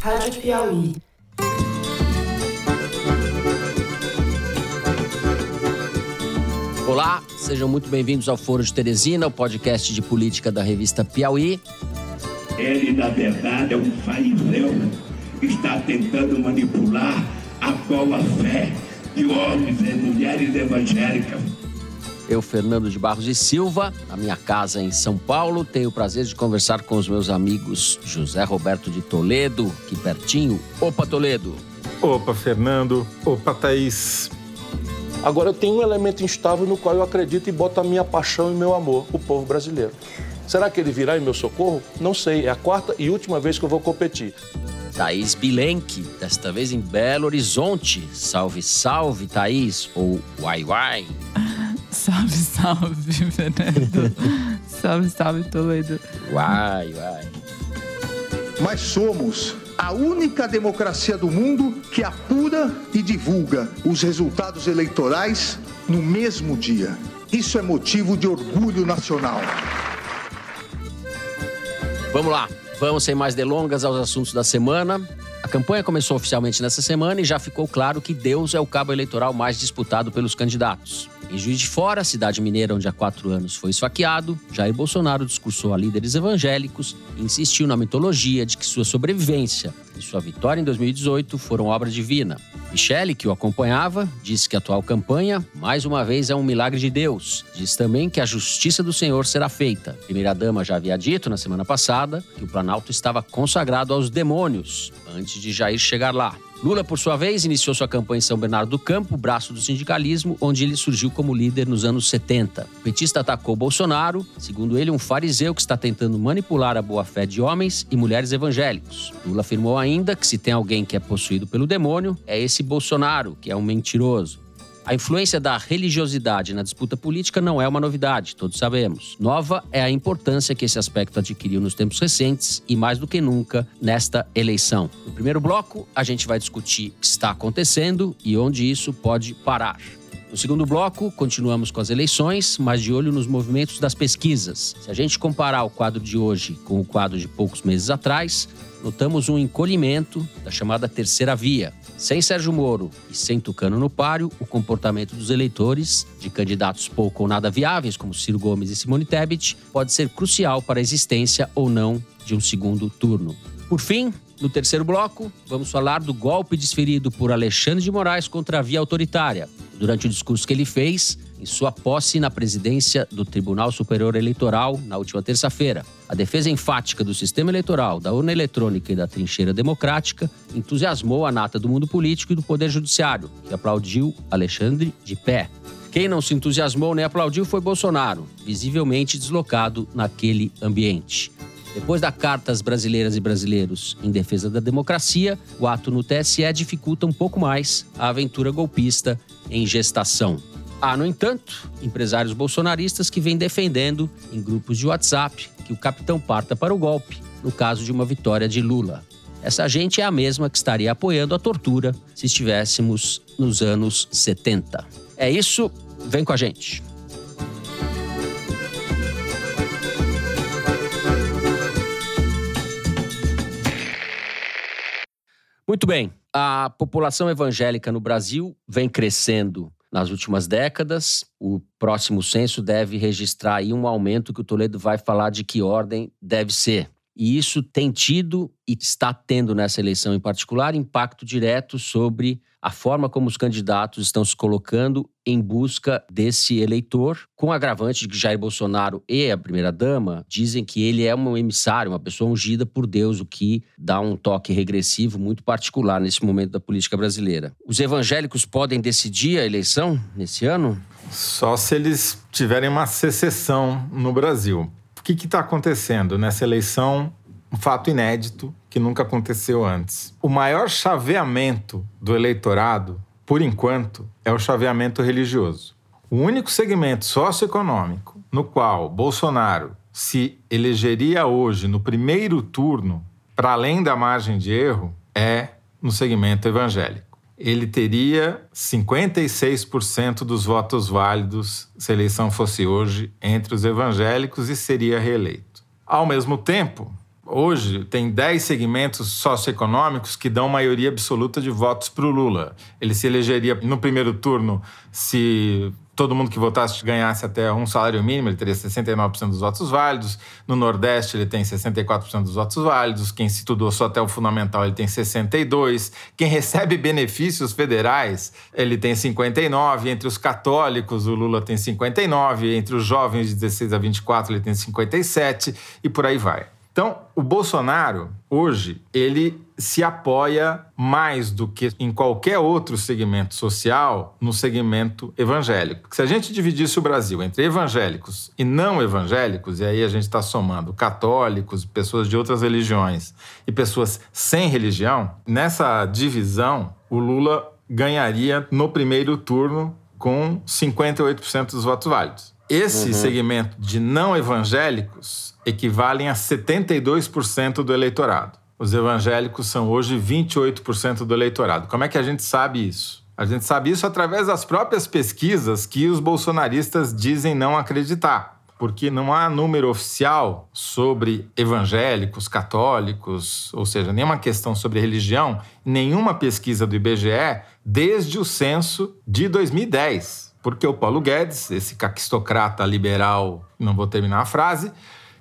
Rádio Piauí. Olá, sejam muito bem-vindos ao Foro de Teresina, o podcast de política da revista Piauí. Ele, na verdade, é um fariseu que está tentando manipular a boa fé de homens e mulheres evangélicas. Eu, Fernando de Barros e Silva, na minha casa em São Paulo, tenho o prazer de conversar com os meus amigos José Roberto de Toledo, aqui pertinho. Opa, Toledo! Opa, Fernando! Opa, Thaís! Agora eu tenho um elemento instável no qual eu acredito e boto a minha paixão e meu amor, o povo brasileiro. Será que ele virá em meu socorro? Não sei, é a quarta e última vez que eu vou competir. Thaís Bilenque, desta vez em Belo Horizonte. Salve, salve, Thaís, ou uai, uai. Salve, salve, Fernando. salve, salve, Toledo. Uai, uai. Mas somos a única democracia do mundo que apura e divulga os resultados eleitorais no mesmo dia. Isso é motivo de orgulho nacional. Vamos lá, vamos sem mais delongas aos assuntos da semana. A campanha começou oficialmente nessa semana e já ficou claro que Deus é o cabo eleitoral mais disputado pelos candidatos. Em Juiz de Fora, cidade mineira onde há quatro anos foi esfaqueado, Jair Bolsonaro discursou a líderes evangélicos e insistiu na mitologia de que sua sobrevivência e sua vitória em 2018 foram obra divina. Michele, que o acompanhava, disse que a atual campanha, mais uma vez, é um milagre de Deus. Diz também que a justiça do Senhor será feita. A primeira-dama já havia dito na semana passada que o Planalto estava consagrado aos demônios antes de Jair chegar lá. Lula, por sua vez, iniciou sua campanha em São Bernardo do Campo, braço do sindicalismo, onde ele surgiu como líder nos anos 70. O petista atacou Bolsonaro, segundo ele, um fariseu que está tentando manipular a boa-fé de homens e mulheres evangélicos. Lula afirmou ainda que se tem alguém que é possuído pelo demônio, é esse Bolsonaro, que é um mentiroso. A influência da religiosidade na disputa política não é uma novidade, todos sabemos. Nova é a importância que esse aspecto adquiriu nos tempos recentes e, mais do que nunca, nesta eleição. No primeiro bloco, a gente vai discutir o que está acontecendo e onde isso pode parar. No segundo bloco, continuamos com as eleições, mas de olho nos movimentos das pesquisas. Se a gente comparar o quadro de hoje com o quadro de poucos meses atrás, notamos um encolhimento da chamada terceira via. Sem Sérgio Moro e sem Tucano no páreo, o comportamento dos eleitores, de candidatos pouco ou nada viáveis, como Ciro Gomes e Simone Tebet, pode ser crucial para a existência ou não de um segundo turno. Por fim, no terceiro bloco, vamos falar do golpe desferido por Alexandre de Moraes contra a via autoritária. Durante o discurso que ele fez, em sua posse na presidência do Tribunal Superior Eleitoral na última terça-feira. A defesa enfática do sistema eleitoral, da urna eletrônica e da trincheira democrática entusiasmou a nata do mundo político e do Poder Judiciário, que aplaudiu Alexandre de pé. Quem não se entusiasmou nem aplaudiu foi Bolsonaro, visivelmente deslocado naquele ambiente. Depois da carta às brasileiras e brasileiros em defesa da democracia, o ato no TSE dificulta um pouco mais a aventura golpista em gestação. Há, no entanto, empresários bolsonaristas que vêm defendendo, em grupos de WhatsApp, que o capitão parta para o golpe, no caso de uma vitória de Lula. Essa gente é a mesma que estaria apoiando a tortura se estivéssemos nos anos 70. É isso, vem com a gente. Muito bem, a população evangélica no Brasil vem crescendo nas últimas décadas. O próximo censo deve registrar aí um aumento que o Toledo vai falar de que ordem deve ser. E isso tem tido e está tendo nessa eleição em particular impacto direto sobre a forma como os candidatos estão se colocando em busca desse eleitor, com agravante de que Jair Bolsonaro e a primeira-dama dizem que ele é um emissário, uma pessoa ungida por Deus, o que dá um toque regressivo muito particular nesse momento da política brasileira. Os evangélicos podem decidir a eleição nesse ano? Só se eles tiverem uma secessão no Brasil. Que está acontecendo nessa eleição? Um fato inédito que nunca aconteceu antes. O maior chaveamento do eleitorado, por enquanto, é o chaveamento religioso. O único segmento socioeconômico no qual Bolsonaro se elegeria hoje no primeiro turno, para além da margem de erro, é no segmento evangélico. Ele teria 56% dos votos válidos se a eleição fosse hoje entre os evangélicos e seria reeleito. Ao mesmo tempo, Hoje tem 10 segmentos socioeconômicos que dão maioria absoluta de votos para o Lula. Ele se elegeria no primeiro turno se todo mundo que votasse ganhasse até um salário mínimo, ele teria 69% dos votos válidos. No Nordeste, ele tem 64% dos votos válidos. Quem estudou só até o fundamental, ele tem 62%. Quem recebe benefícios federais, ele tem 59%. Entre os católicos, o Lula tem 59%. Entre os jovens de 16 a 24, ele tem 57%. E por aí vai. Então, o Bolsonaro, hoje, ele se apoia mais do que em qualquer outro segmento social no segmento evangélico. Se a gente dividisse o Brasil entre evangélicos e não evangélicos, e aí a gente está somando católicos, pessoas de outras religiões e pessoas sem religião, nessa divisão, o Lula ganharia no primeiro turno com 58% dos votos válidos. Esse uhum. segmento de não evangélicos equivalem a 72% do eleitorado. Os evangélicos são hoje 28% do eleitorado. Como é que a gente sabe isso? A gente sabe isso através das próprias pesquisas que os bolsonaristas dizem não acreditar. Porque não há número oficial sobre evangélicos, católicos, ou seja, nenhuma questão sobre religião, nenhuma pesquisa do IBGE desde o censo de 2010 porque o Paulo Guedes, esse caquistocrata liberal, não vou terminar a frase,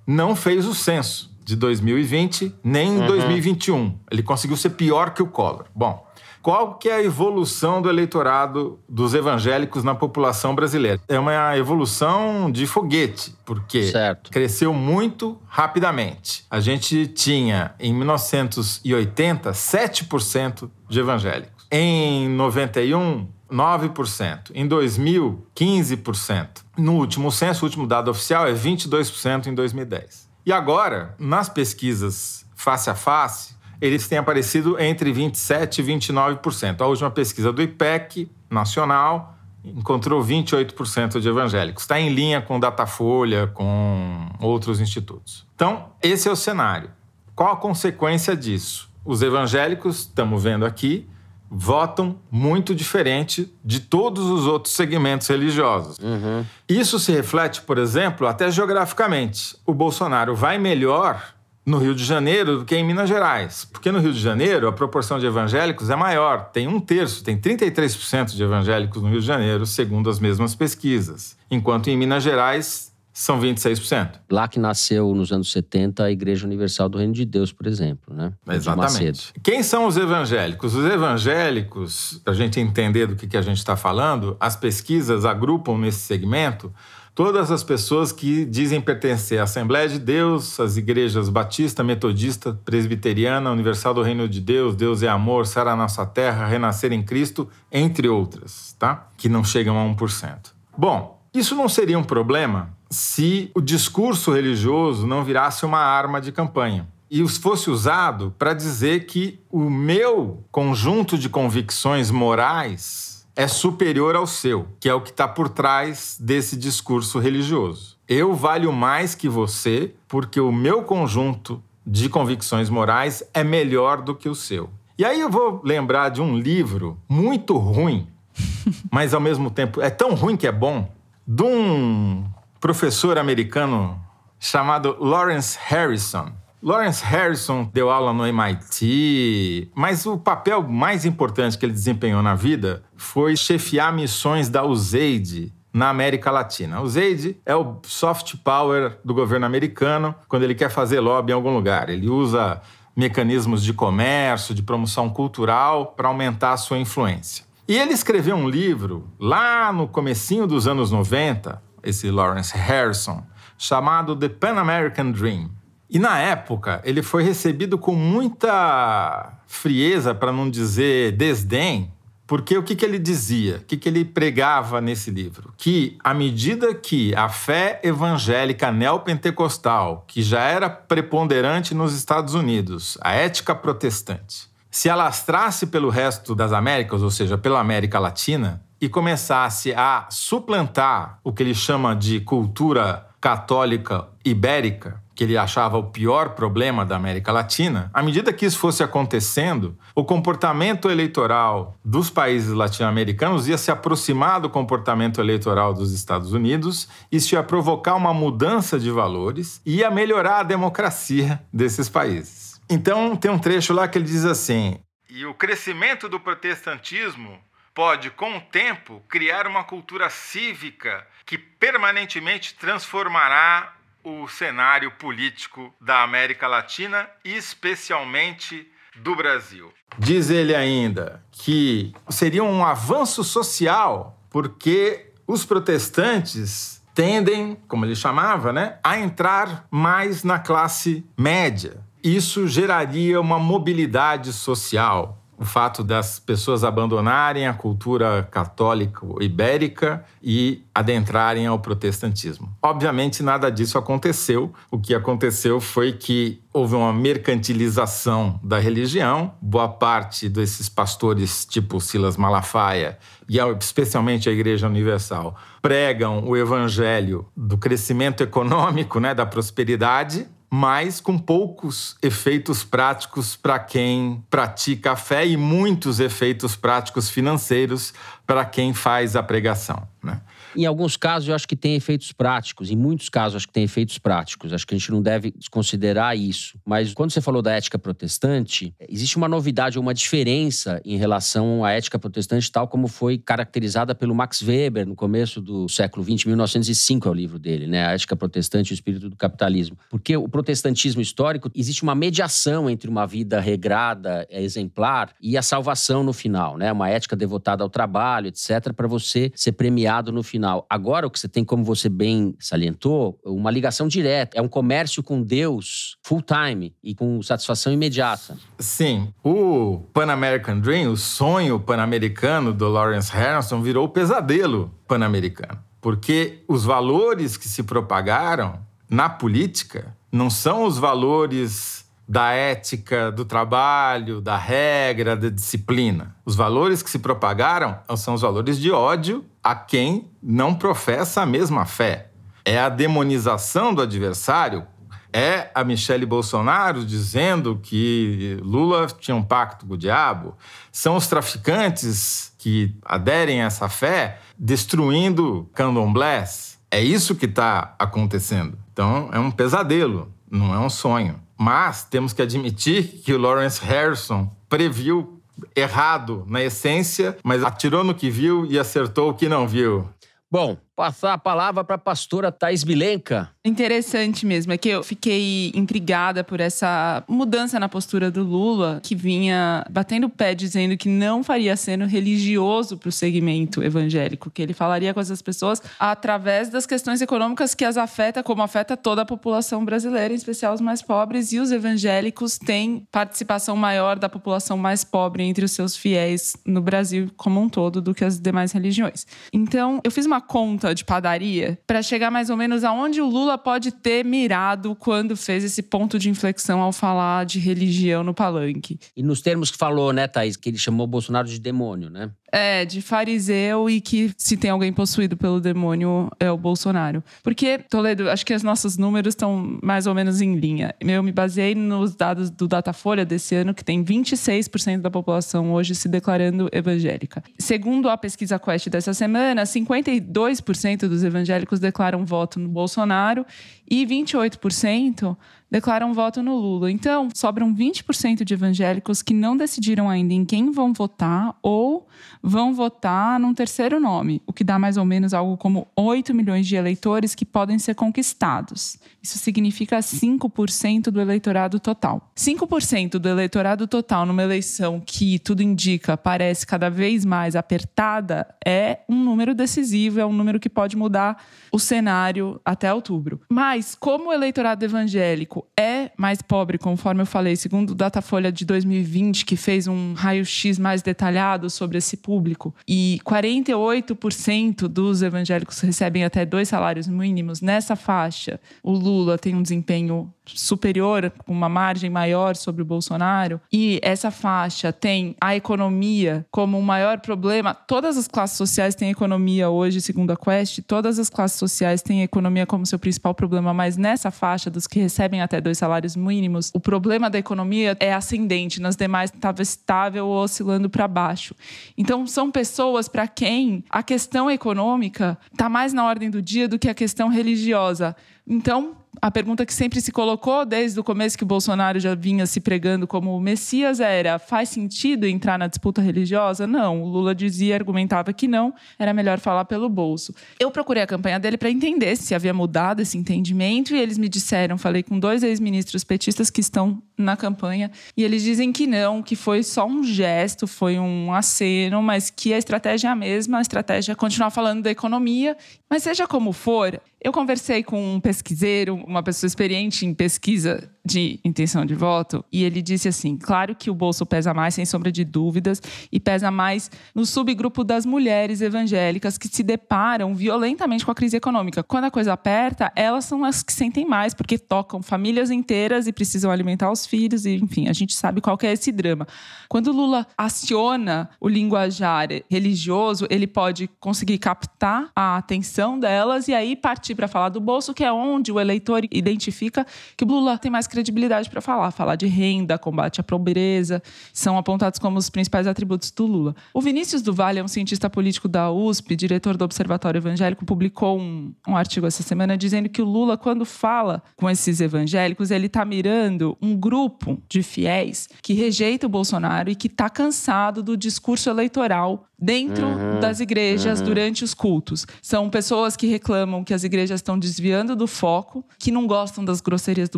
não fez o censo de 2020 nem em uhum. 2021. Ele conseguiu ser pior que o Collor. Bom, qual que é a evolução do eleitorado dos evangélicos na população brasileira? É uma evolução de foguete, porque certo. cresceu muito rapidamente. A gente tinha, em 1980, 7% de evangélicos. Em 91, 9%. Em 2000, 15%. No último censo, o último dado oficial é 22% em 2010. E agora, nas pesquisas face a face, eles têm aparecido entre 27% e 29%. A última pesquisa do IPEC nacional encontrou 28% de evangélicos. Está em linha com Datafolha, com outros institutos. Então, esse é o cenário. Qual a consequência disso? Os evangélicos, estamos vendo aqui, votam muito diferente de todos os outros segmentos religiosos. Uhum. Isso se reflete, por exemplo, até geograficamente. O Bolsonaro vai melhor no Rio de Janeiro do que em Minas Gerais. Porque no Rio de Janeiro a proporção de evangélicos é maior, tem um terço, tem 33% de evangélicos no Rio de Janeiro, segundo as mesmas pesquisas. Enquanto em Minas Gerais são 26%. Lá que nasceu nos anos 70 a Igreja Universal do Reino de Deus, por exemplo, né? Exatamente. Quem são os evangélicos? Os evangélicos, para a gente entender do que, que a gente está falando, as pesquisas agrupam nesse segmento todas as pessoas que dizem pertencer à Assembleia de Deus, às igrejas Batista, Metodista, Presbiteriana, Universal do Reino de Deus, Deus é Amor, Será Nossa Terra, Renascer em Cristo, entre outras, tá? Que não chegam a 1%. Bom, isso não seria um problema se o discurso religioso não virasse uma arma de campanha e fosse usado para dizer que o meu conjunto de convicções morais é superior ao seu, que é o que está por trás desse discurso religioso. Eu valho mais que você porque o meu conjunto de convicções morais é melhor do que o seu. E aí eu vou lembrar de um livro muito ruim, mas ao mesmo tempo é tão ruim que é bom, de um professor americano chamado Lawrence Harrison. Lawrence Harrison deu aula no MIT, mas o papel mais importante que ele desempenhou na vida foi chefiar missões da USAID na América Latina. A USAID é o soft power do governo americano quando ele quer fazer lobby em algum lugar. Ele usa mecanismos de comércio, de promoção cultural para aumentar a sua influência. E ele escreveu um livro lá no comecinho dos anos 90, esse Lawrence Harrison, chamado The Pan American Dream. E na época, ele foi recebido com muita frieza, para não dizer desdém, porque o que, que ele dizia? O que, que ele pregava nesse livro? Que à medida que a fé evangélica neopentecostal, que já era preponderante nos Estados Unidos, a ética protestante, se alastrasse pelo resto das Américas, ou seja, pela América Latina, e começasse a suplantar o que ele chama de cultura católica ibérica, que ele achava o pior problema da América Latina, à medida que isso fosse acontecendo, o comportamento eleitoral dos países latino-americanos ia se aproximar do comportamento eleitoral dos Estados Unidos, isso ia provocar uma mudança de valores e ia melhorar a democracia desses países. Então, tem um trecho lá que ele diz assim: e o crescimento do protestantismo pode, com o tempo, criar uma cultura cívica que permanentemente transformará o cenário político da América Latina, especialmente do Brasil. Diz ele ainda que seria um avanço social, porque os protestantes tendem, como ele chamava, né, a entrar mais na classe média. Isso geraria uma mobilidade social, o fato das pessoas abandonarem a cultura católica ibérica e adentrarem ao protestantismo. Obviamente, nada disso aconteceu. O que aconteceu foi que houve uma mercantilização da religião. Boa parte desses pastores, tipo Silas Malafaia, e especialmente a Igreja Universal, pregam o evangelho do crescimento econômico, né, da prosperidade, mas com poucos efeitos práticos para quem pratica a fé e muitos efeitos práticos financeiros para quem faz a pregação. Né? Em alguns casos, eu acho que tem efeitos práticos. Em muitos casos, acho que tem efeitos práticos. Acho que a gente não deve desconsiderar isso. Mas quando você falou da ética protestante, existe uma novidade, uma diferença em relação à ética protestante, tal como foi caracterizada pelo Max Weber no começo do século XX, 1905 é o livro dele, né? A ética protestante e o espírito do capitalismo. Porque o protestantismo histórico, existe uma mediação entre uma vida regrada, exemplar, e a salvação no final, né? Uma ética devotada ao trabalho, etc., para você ser premiado no final final. Agora, o que você tem, como você bem salientou, uma ligação direta. É um comércio com Deus full time e com satisfação imediata. Sim. O Pan American Dream, o sonho pan-americano do Lawrence Harrison, virou o pesadelo pan-americano. Porque os valores que se propagaram na política não são os valores da ética, do trabalho, da regra, da disciplina. Os valores que se propagaram são os valores de ódio a quem não professa a mesma fé. É a demonização do adversário. É a Michele Bolsonaro dizendo que Lula tinha um pacto com o diabo. São os traficantes que aderem a essa fé destruindo candomblés. É isso que está acontecendo. Então, é um pesadelo, não é um sonho. Mas temos que admitir que o Lawrence Harrison previu errado na essência, mas atirou no que viu e acertou o que não viu. Bom, passar a palavra para a pastora Thais Bilenca. Interessante mesmo, é que eu fiquei intrigada por essa mudança na postura do Lula, que vinha batendo o pé dizendo que não faria sendo religioso para o segmento evangélico, que ele falaria com essas pessoas através das questões econômicas que as afeta, como afeta toda a população brasileira, em especial os mais pobres, e os evangélicos têm participação maior da população mais pobre entre os seus fiéis no Brasil como um todo do que as demais religiões. Então, eu fiz uma conta de padaria para chegar mais ou menos aonde o Lula pode ter mirado quando fez esse ponto de inflexão ao falar de religião no palanque. E nos termos que falou, né, Thaís, que ele chamou Bolsonaro de demônio, né? É, de fariseu e que se tem alguém possuído pelo demônio é o Bolsonaro. Porque, Toledo, acho que os nossos números estão mais ou menos em linha. Eu me baseei nos dados do Datafolha desse ano, que tem 26% da população hoje se declarando evangélica. Segundo a pesquisa Quest dessa semana, 52% dos evangélicos declaram voto no Bolsonaro e 28% declaram voto no Lula. Então, sobram 20% de evangélicos que não decidiram ainda em quem vão votar ou vão votar num terceiro nome, o que dá mais ou menos algo como 8 milhões de eleitores que podem ser conquistados. Isso significa 5% do eleitorado total. 5% do eleitorado total numa eleição que tudo indica parece cada vez mais apertada é um número decisivo, é um número que pode mudar o cenário até outubro. Mas como o eleitorado evangélico é mais pobre, conforme eu falei, segundo o Datafolha de 2020, que fez um raio-x mais detalhado sobre esse público, e 48% dos evangélicos recebem até dois salários mínimos nessa faixa, o Lula tem um desempenho superior, com uma margem maior sobre o Bolsonaro, e essa faixa tem a economia como o maior problema, todas as classes sociais têm economia hoje, segundo a Quest, todas as classes sociais têm economia como seu principal problema, mas nessa faixa dos que recebem até dois salários mínimos, o problema da economia é ascendente, nas demais estava estável ou oscilando para baixo. Então, são pessoas para quem a questão econômica está mais na ordem do dia do que a questão religiosa. Então, a pergunta que sempre se colocou desde o começo que o Bolsonaro já vinha se pregando como o Messias era: faz sentido entrar na disputa religiosa? Não. O Lula dizia, argumentava que não, era melhor falar pelo bolso. Eu procurei a campanha dele para entender se havia mudado esse entendimento e eles me disseram, falei com dois ex-ministros petistas que estão na campanha e eles dizem que não, que foi só um gesto, foi um aceno, mas que a estratégia é a mesma, a estratégia é continuar falando da economia. Mas seja como for, eu conversei com um pesquiseiro, uma pessoa experiente em pesquisa de intenção de voto, e ele disse assim: claro que o bolso pesa mais, sem sombra de dúvidas, e pesa mais no subgrupo das mulheres evangélicas que se deparam violentamente com a crise econômica. Quando a coisa aperta, elas são as que sentem mais, porque tocam famílias inteiras e precisam alimentar os filhos, e enfim, a gente sabe qual é esse drama. Quando Lula aciona o linguajar religioso, ele pode conseguir captar a atenção delas e aí partir para falar do bolso, que é onde o eleitor identifica que o Lula tem mais credibilidade para falar. Falar de renda, combate à pobreza, são apontados como os principais atributos do Lula. O Vinícius do Vale é um cientista político da USP, diretor do Observatório Evangélico, publicou um, um artigo essa semana dizendo que o Lula, quando fala com esses evangélicos, ele está mirando um grupo de fiéis que rejeita o Bolsonaro e que está cansado do discurso eleitoral dentro uhum, das igrejas uhum. durante os cultos. São pessoas que reclamam que as igrejas estão desviando do foco, que não gostam das grosserias do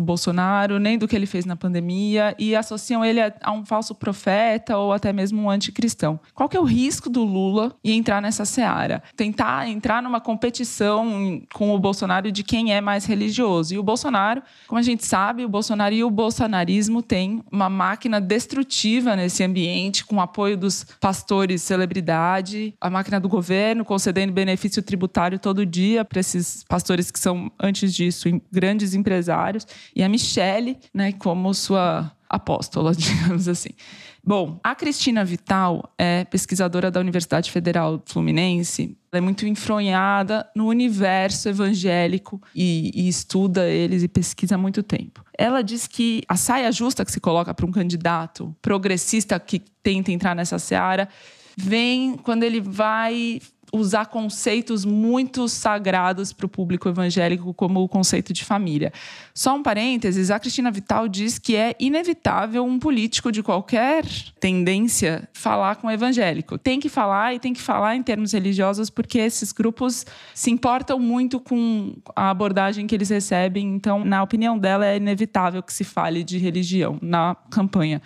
Bolsonaro, nem do que ele fez na pandemia e associam ele a, a um falso profeta ou até mesmo um anticristão. Qual que é o risco do Lula em entrar nessa seara? Tentar entrar numa competição com o Bolsonaro de quem é mais religioso. E o Bolsonaro, como a gente sabe, o Bolsonaro e o bolsonarismo têm uma máquina destrutiva nesse ambiente, com o apoio dos pastores celebridades a máquina do governo concedendo benefício tributário todo dia para esses pastores que são, antes disso, grandes empresários, e a Michelle, né, como sua apóstola, digamos assim. Bom, a Cristina Vital é pesquisadora da Universidade Federal Fluminense. Ela é muito enfronhada no universo evangélico e, e, estuda eles e pesquisa há muito tempo. Ela diz que a saia justa que se coloca para um candidato progressista que tenta entrar nessa seara vem quando ele vai usar conceitos muito sagrados para o público evangélico, como o conceito de família. Só um parênteses: a Cristina Vital diz que é inevitável um político de qualquer tendência falar com o evangélico. Tem que falar e tem que falar em termos religiosos, porque esses grupos se importam muito com a abordagem que eles recebem. Então, na opinião dela, é inevitável que se fale de religião na campanha.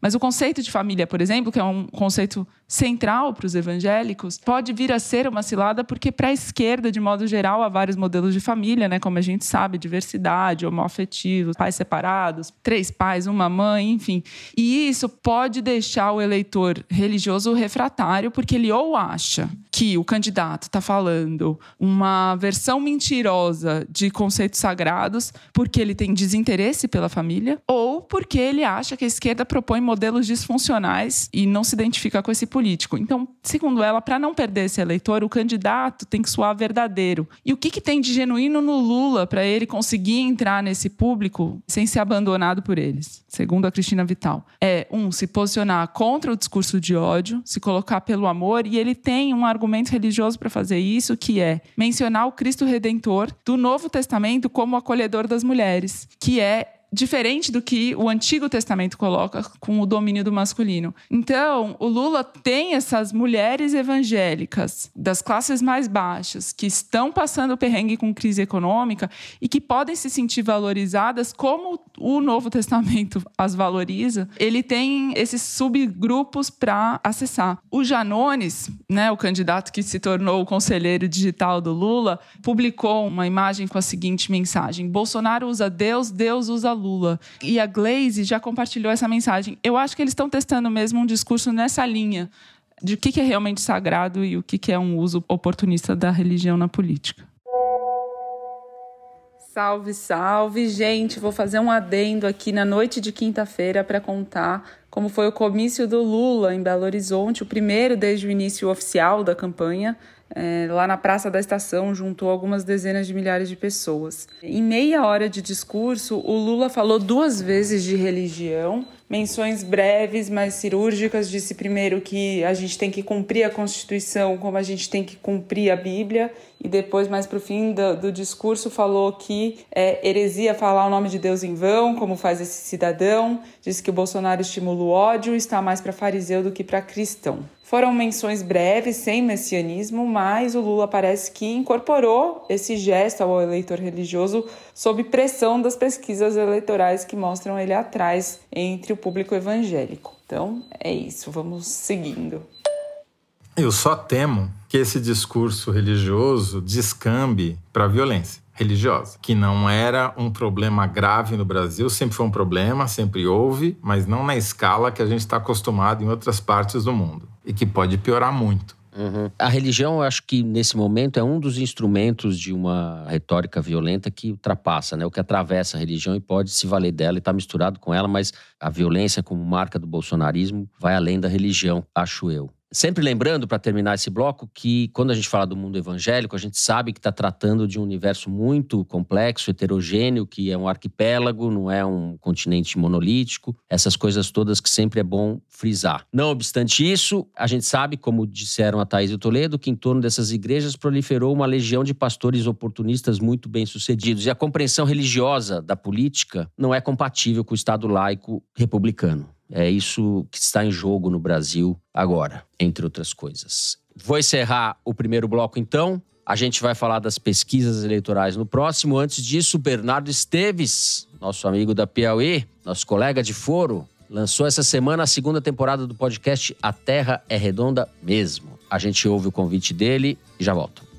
Mas o conceito de família, por exemplo, que é um conceito central para os evangélicos, pode vir a ser uma cilada porque para a esquerda, de modo geral, há vários modelos de família, né, como a gente sabe, diversidade, homoafetivos, pais separados, três pais, uma mãe, enfim. E isso pode deixar o eleitor religioso refratário porque ele ou acha que o candidato está falando uma versão mentirosa de conceitos sagrados porque ele tem desinteresse pela família ou porque ele acha que a esquerda propõe modelos disfuncionais e não se identifica com esse político. Então, segundo ela, para não perder esse eleitor, o candidato tem que soar verdadeiro. E o que, que tem de genuíno no Lula para ele conseguir entrar nesse público sem ser abandonado por eles? Segundo a Cristina Vital, é um se posicionar contra o discurso de ódio, se colocar pelo amor e ele tem um argumento religioso para fazer isso, que é mencionar o Cristo Redentor do Novo Testamento como acolhedor das mulheres, que é diferente do que o Antigo Testamento coloca com o domínio do masculino. Então, o Lula tem essas mulheres evangélicas das classes mais baixas que estão passando perrengue com crise econômica e que podem se sentir valorizadas como o Novo Testamento as valoriza. Ele tem esses subgrupos para acessar. O Janones, né, o candidato que se tornou o conselheiro digital do Lula, publicou uma imagem com a seguinte mensagem: Bolsonaro usa Deus, Deus usa Lula. E a Glaze já compartilhou essa mensagem. Eu acho que eles estão testando mesmo um discurso nessa linha de o que é realmente sagrado e o que é um uso oportunista da religião na política. Salve, salve, gente! Vou fazer um adendo aqui na noite de quinta-feira para contar como foi o comício do Lula em Belo Horizonte, o primeiro desde o início oficial da campanha. É, lá na Praça da Estação, juntou algumas dezenas de milhares de pessoas. Em meia hora de discurso, o Lula falou duas vezes de religião, menções breves, mas cirúrgicas. Disse primeiro que a gente tem que cumprir a Constituição como a gente tem que cumprir a Bíblia, e depois, mais para o fim do, do, discurso, falou que é heresia falar o nome de Deus em vão, como faz esse cidadão. Disse que o Bolsonaro estimula o ódio está mais para fariseu do que para cristão. Foram menções breves, sem messianismo, mas o Lula parece que incorporou esse gesto ao eleitor religioso sob pressão das pesquisas eleitorais que mostram ele atrás entre o público evangélico. Então é isso, vamos seguindo. Eu só temo que esse discurso religioso descambe para a violência religiosa, que não era um problema grave no Brasil, sempre foi um problema, sempre houve, mas não na escala que a gente está acostumado em outras partes do mundo e que pode piorar muito. Uhum. A religião, eu acho que nesse momento é um dos instrumentos de uma retórica violenta que ultrapassa, né? O que atravessa a religião e pode se valer dela e está misturado com ela, mas a violência como marca do bolsonarismo vai além da religião, acho eu. Sempre lembrando, para terminar esse bloco, que quando a gente fala do mundo evangélico, a gente sabe que está tratando de um universo muito complexo, heterogêneo, que é um arquipélago, não é um continente monolítico, essas coisas todas que sempre é bom frisar. Não obstante isso, a gente sabe, como disseram a Thaís e o Toledo, que em torno dessas igrejas proliferou uma legião de pastores oportunistas muito bem-sucedidos. E a compreensão religiosa da política não é compatível com o Estado laico republicano. É isso que está em jogo no Brasil agora, entre outras coisas. Vou encerrar o primeiro bloco então. A gente vai falar das pesquisas eleitorais no próximo. Antes disso, Bernardo Esteves, nosso amigo da Piauí, nosso colega de foro, lançou essa semana a segunda temporada do podcast A Terra é Redonda Mesmo. A gente ouve o convite dele e já volto.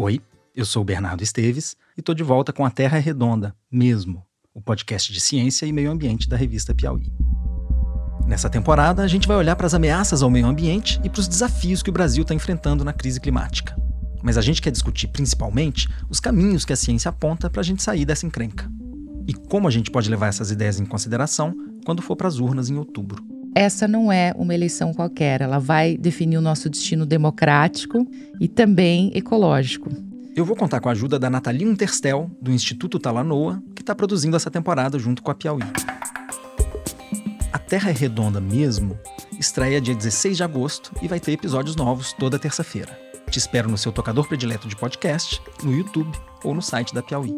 Oi, eu sou o Bernardo Esteves e estou de volta com A Terra é Redonda, mesmo, o podcast de ciência e meio ambiente da revista Piauí. Nessa temporada, a gente vai olhar para as ameaças ao meio ambiente e para os desafios que o Brasil está enfrentando na crise climática. Mas a gente quer discutir principalmente os caminhos que a ciência aponta para a gente sair dessa encrenca. E como a gente pode levar essas ideias em consideração quando for para as urnas em outubro. Essa não é uma eleição qualquer, ela vai definir o nosso destino democrático e também ecológico. Eu vou contar com a ajuda da Nathalie Interstel, do Instituto Talanoa, que está produzindo essa temporada junto com a Piauí. A Terra é Redonda mesmo estreia dia 16 de agosto e vai ter episódios novos toda terça-feira. Te espero no seu tocador predileto de podcast, no YouTube ou no site da Piauí.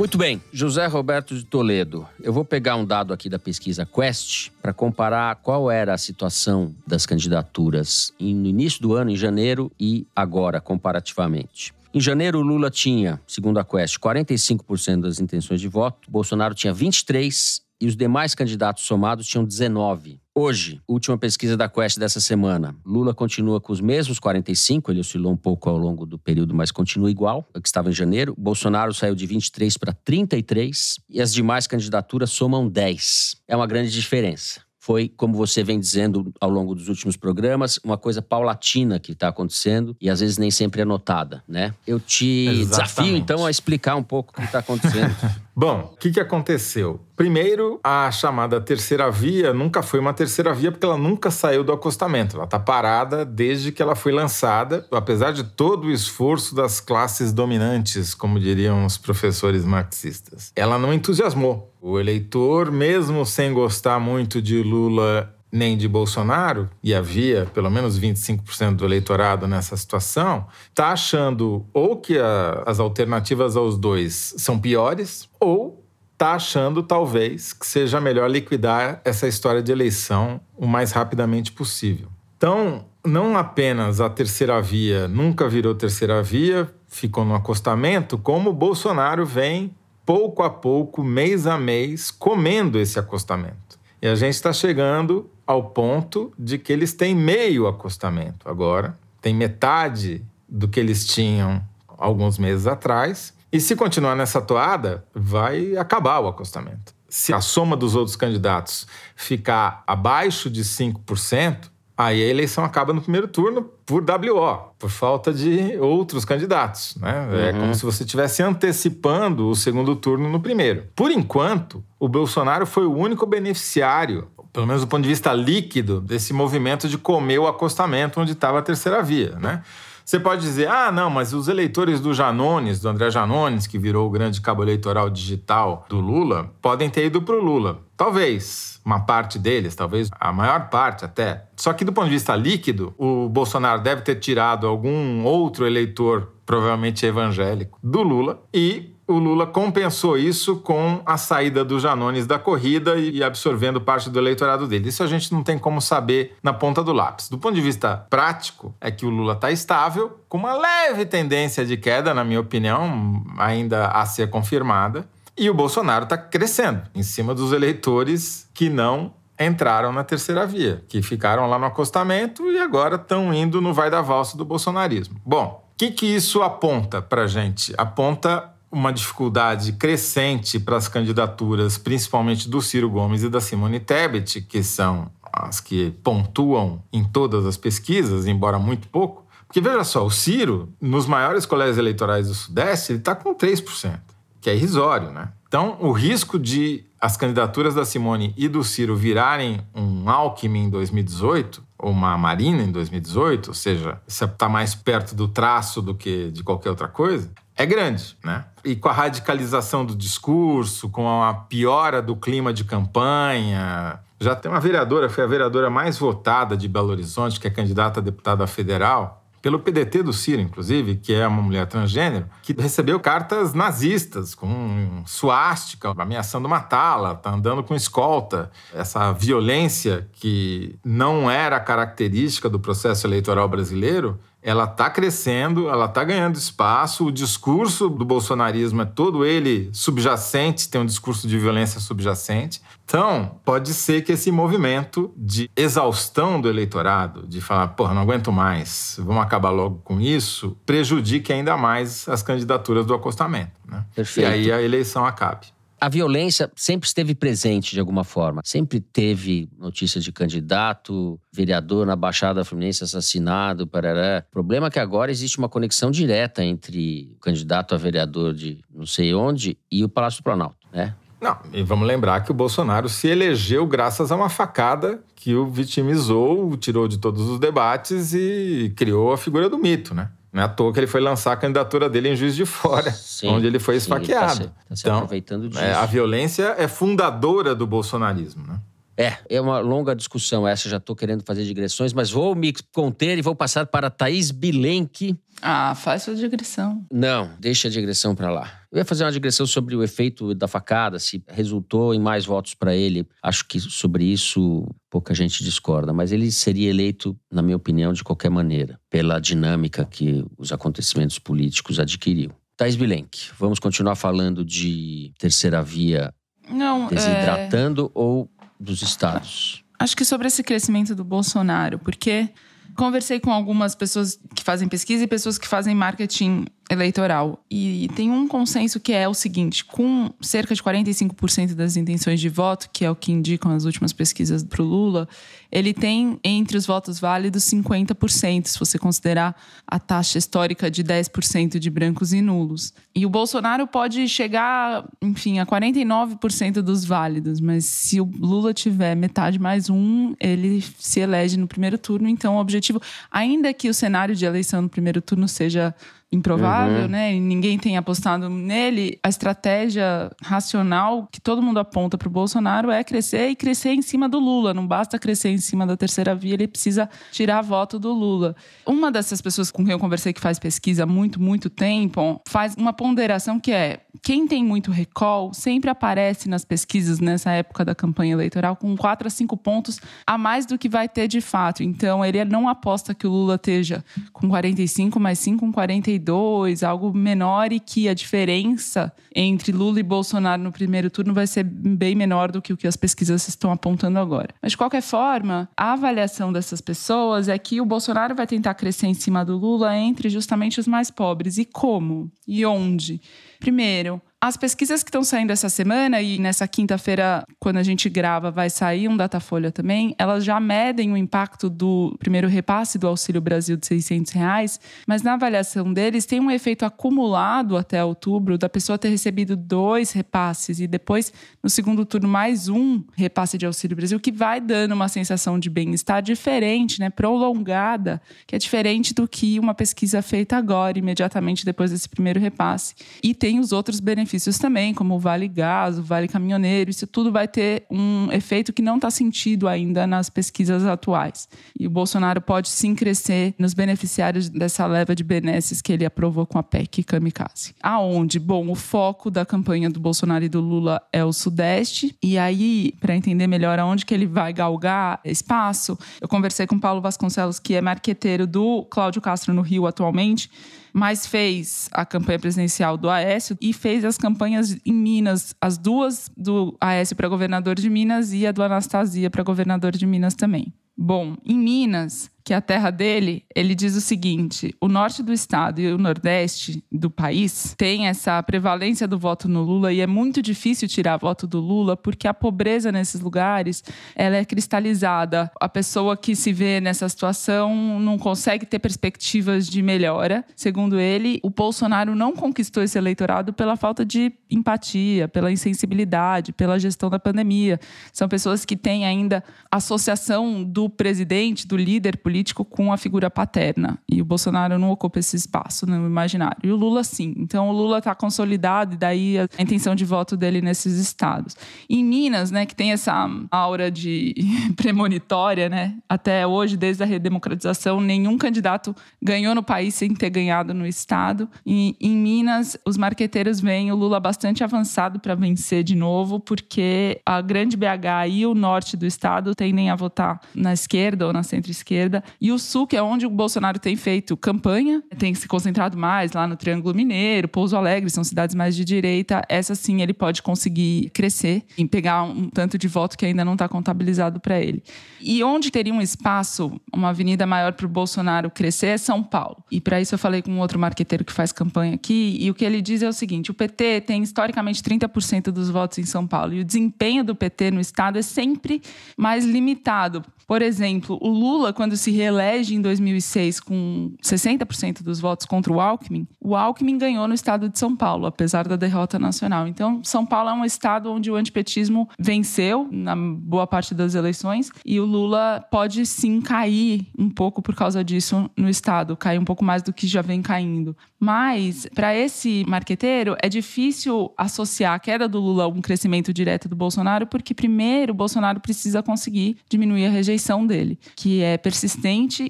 Muito bem, José Roberto de Toledo. Eu vou pegar um dado aqui da pesquisa Quest para comparar qual era a situação das candidaturas no início do ano, em janeiro, e agora, comparativamente. Em janeiro, Lula tinha, segundo a Quest, 45% das intenções de voto, Bolsonaro tinha 23% e os demais candidatos somados tinham 19. Hoje, última pesquisa da Quest dessa semana, Lula continua com os mesmos 45, ele oscilou um pouco ao longo do período, mas continua igual ao que estava em janeiro. Bolsonaro saiu de 23 para 33 e as demais candidaturas somam 10. É uma grande diferença foi, como você vem dizendo ao longo dos últimos programas, uma coisa paulatina que está acontecendo e às vezes nem sempre é notada, né? Eu te Exatamente. desafio então a explicar um pouco o que está acontecendo. Bom, o que, que aconteceu? Primeiro, a chamada terceira via nunca foi uma terceira via porque ela nunca saiu do acostamento. Ela está parada desde que ela foi lançada, apesar de todo o esforço das classes dominantes, como diriam os professores marxistas. Ela não entusiasmou. O eleitor, mesmo sem gostar muito de Lula nem de Bolsonaro, e havia pelo menos 25% do eleitorado nessa situação, está achando ou que a, as alternativas aos dois são piores, ou está achando talvez que seja melhor liquidar essa história de eleição o mais rapidamente possível. Então, não apenas a terceira via nunca virou terceira via, ficou no acostamento, como Bolsonaro vem pouco a pouco, mês a mês, comendo esse acostamento. E a gente está chegando ao ponto de que eles têm meio acostamento agora, tem metade do que eles tinham alguns meses atrás. E se continuar nessa toada, vai acabar o acostamento. Se a soma dos outros candidatos ficar abaixo de 5%, aí a eleição acaba no primeiro turno por WO, por falta de outros candidatos. Né? Uhum. É como se você estivesse antecipando o segundo turno no primeiro. Por enquanto, o Bolsonaro foi o único beneficiário, pelo menos do ponto de vista líquido, desse movimento de comer o acostamento onde estava a terceira via. Né? Você pode dizer, ah, não, mas os eleitores do Janones, do André Janones, que virou o grande cabo eleitoral digital do Lula, podem ter ido para o Lula. Talvez uma parte deles, talvez a maior parte até. Só que do ponto de vista líquido, o Bolsonaro deve ter tirado algum outro eleitor, provavelmente evangélico, do Lula e o Lula compensou isso com a saída do Janones da corrida e absorvendo parte do eleitorado dele. Isso a gente não tem como saber na ponta do lápis. Do ponto de vista prático, é que o Lula está estável, com uma leve tendência de queda, na minha opinião, ainda a ser confirmada. E o Bolsonaro está crescendo em cima dos eleitores que não entraram na terceira via, que ficaram lá no acostamento e agora estão indo no vai da valsa do bolsonarismo. Bom, o que, que isso aponta para gente? Aponta uma dificuldade crescente para as candidaturas, principalmente do Ciro Gomes e da Simone Tebet, que são as que pontuam em todas as pesquisas, embora muito pouco. Porque veja só, o Ciro, nos maiores colégios eleitorais do Sudeste, ele está com 3%, que é irrisório, né? Então, o risco de as candidaturas da Simone e do Ciro virarem um Alckmin em 2018, ou uma Marina em 2018, ou seja, você está mais perto do traço do que de qualquer outra coisa, é grande, né? E com a radicalização do discurso, com a piora do clima de campanha. Já tem uma vereadora, foi a vereadora mais votada de Belo Horizonte, que é candidata a deputada federal, pelo PDT do Ciro, inclusive, que é uma mulher transgênero, que recebeu cartas nazistas, com suástica, ameaçando matá-la, tá andando com escolta. Essa violência que não era característica do processo eleitoral brasileiro, ela está crescendo, ela está ganhando espaço. O discurso do bolsonarismo é todo ele subjacente, tem um discurso de violência subjacente. Então, pode ser que esse movimento de exaustão do eleitorado, de falar, porra, não aguento mais, vamos acabar logo com isso, prejudique ainda mais as candidaturas do acostamento. Né? E aí a eleição acabe a violência sempre esteve presente de alguma forma. Sempre teve notícia de candidato, vereador na Baixada Fluminense assassinado, parará. O problema é que agora existe uma conexão direta entre o candidato a vereador de não sei onde e o Palácio do Planalto, né? Não, e vamos lembrar que o Bolsonaro se elegeu graças a uma facada que o vitimizou, o tirou de todos os debates e criou a figura do mito, né? Não é à toa que ele foi lançar a candidatura dele em Juiz de Fora, sim, onde ele foi esfaqueado. Sim, tá se, tá se então. É, a violência é fundadora do bolsonarismo, né? É, é uma longa discussão essa, já estou querendo fazer digressões, mas vou me conter e vou passar para Thaís Bilenque. Ah, faz sua digressão. Não, deixa a digressão para lá. Eu ia fazer uma digressão sobre o efeito da facada, se resultou em mais votos para ele. Acho que sobre isso pouca gente discorda, mas ele seria eleito, na minha opinião, de qualquer maneira, pela dinâmica que os acontecimentos políticos adquiriu. Thais Bilenque, vamos continuar falando de terceira via Não, desidratando é... ou dos estados? Acho que sobre esse crescimento do Bolsonaro, porque conversei com algumas pessoas que fazem pesquisa e pessoas que fazem marketing eleitoral. E tem um consenso que é o seguinte: com cerca de 45% das intenções de voto, que é o que indicam as últimas pesquisas para o Lula, ele tem entre os votos válidos 50%, se você considerar a taxa histórica de 10% de brancos e nulos. E o Bolsonaro pode chegar, enfim, a 49% dos válidos, mas se o Lula tiver metade mais um, ele se elege no primeiro turno. Então, o objetivo, ainda que o cenário de eleição no primeiro turno seja improvável, uhum. né? E ninguém tem apostado nele. A estratégia racional que todo mundo aponta para o Bolsonaro é crescer e crescer em cima do Lula. Não basta crescer em cima da terceira via, ele precisa tirar voto do Lula. Uma dessas pessoas com quem eu conversei que faz pesquisa há muito, muito tempo, faz uma ponderação que é quem tem muito recall sempre aparece nas pesquisas nessa época da campanha eleitoral com 4 a 5 pontos a mais do que vai ter de fato. Então, ele não aposta que o Lula esteja com 45, mas sim com 42 42, algo menor, e que a diferença entre Lula e Bolsonaro no primeiro turno vai ser bem menor do que o que as pesquisas estão apontando agora. Mas, de qualquer forma, a avaliação dessas pessoas é que o Bolsonaro vai tentar crescer em cima do Lula entre justamente os mais pobres. E como? E onde? Primeiro, as pesquisas que estão saindo essa semana, e nessa quinta-feira, quando a gente grava, vai sair um Datafolha também, elas já medem o impacto do primeiro repasse do Auxílio Brasil de 600 reais, mas na avaliação deles tem um efeito acumulado até outubro da pessoa ter recebido dois repasses e depois, no segundo turno, mais um repasse de Auxílio Brasil, que vai dando uma sensação de bem-estar diferente, né, prolongada, que é diferente do que uma pesquisa feita agora, imediatamente depois desse primeiro repasse. E tem os outros benefícios benefícios também, como o Vale Gás, o Vale Caminhoneiro, isso tudo vai ter um efeito que não está sentido ainda nas pesquisas atuais. E o Bolsonaro pode sim crescer nos beneficiários dessa leva de benesses que ele aprovou com a PEC Kamikaze. Aonde? Bom, o foco da campanha do Bolsonaro e do Lula é o Sudeste. E aí, para entender melhor aonde que ele vai galgar espaço, eu conversei com Paulo Vasconcelos, que é marqueteiro do Cláudio Castro no Rio atualmente, mas fez a campanha presidencial do Aécio e fez as campanhas em Minas, as duas do Aécio para governador de Minas e a do Anastasia para governador de Minas também. Bom, em Minas, que é a terra dele, ele diz o seguinte: o norte do estado e o nordeste do país tem essa prevalência do voto no Lula e é muito difícil tirar voto do Lula porque a pobreza nesses lugares ela é cristalizada. A pessoa que se vê nessa situação não consegue ter perspectivas de melhora. Segundo ele, o Bolsonaro não conquistou esse eleitorado pela falta de empatia, pela insensibilidade, pela gestão da pandemia. São pessoas que têm ainda associação do presidente, do líder político político com a figura paterna. E o Bolsonaro não ocupa esse espaço no imaginário. E o Lula, sim. Então, o Lula está consolidado, e daí a intenção de voto dele nesses estados. Em Minas, né, que tem essa aura de premonitória, né, até hoje, desde a redemocratização, nenhum candidato ganhou no país sem ter ganhado no estado. E em Minas, os marqueteiros veem o Lula bastante avançado para vencer de novo, porque a grande BH e o norte do estado tendem a votar na esquerda ou na centro-esquerda e o Sul, que é onde o Bolsonaro tem feito campanha, tem se concentrado mais lá no Triângulo Mineiro, Pouso Alegre, são cidades mais de direita. Essa sim ele pode conseguir crescer e pegar um tanto de voto que ainda não está contabilizado para ele. E onde teria um espaço, uma avenida maior para o Bolsonaro crescer é São Paulo. E para isso eu falei com um outro marqueteiro que faz campanha aqui, e o que ele diz é o seguinte: o PT tem historicamente 30% dos votos em São Paulo, e o desempenho do PT no estado é sempre mais limitado. Por exemplo, o Lula, quando se reelege em 2006 com 60% dos votos contra o Alckmin, o Alckmin ganhou no estado de São Paulo, apesar da derrota nacional. Então, São Paulo é um estado onde o antipetismo venceu na boa parte das eleições e o Lula pode sim cair um pouco por causa disso no estado, cair um pouco mais do que já vem caindo. Mas, para esse marqueteiro, é difícil associar a queda do Lula a um crescimento direto do Bolsonaro, porque, primeiro, o Bolsonaro precisa conseguir diminuir a rejeição dele, que é persistente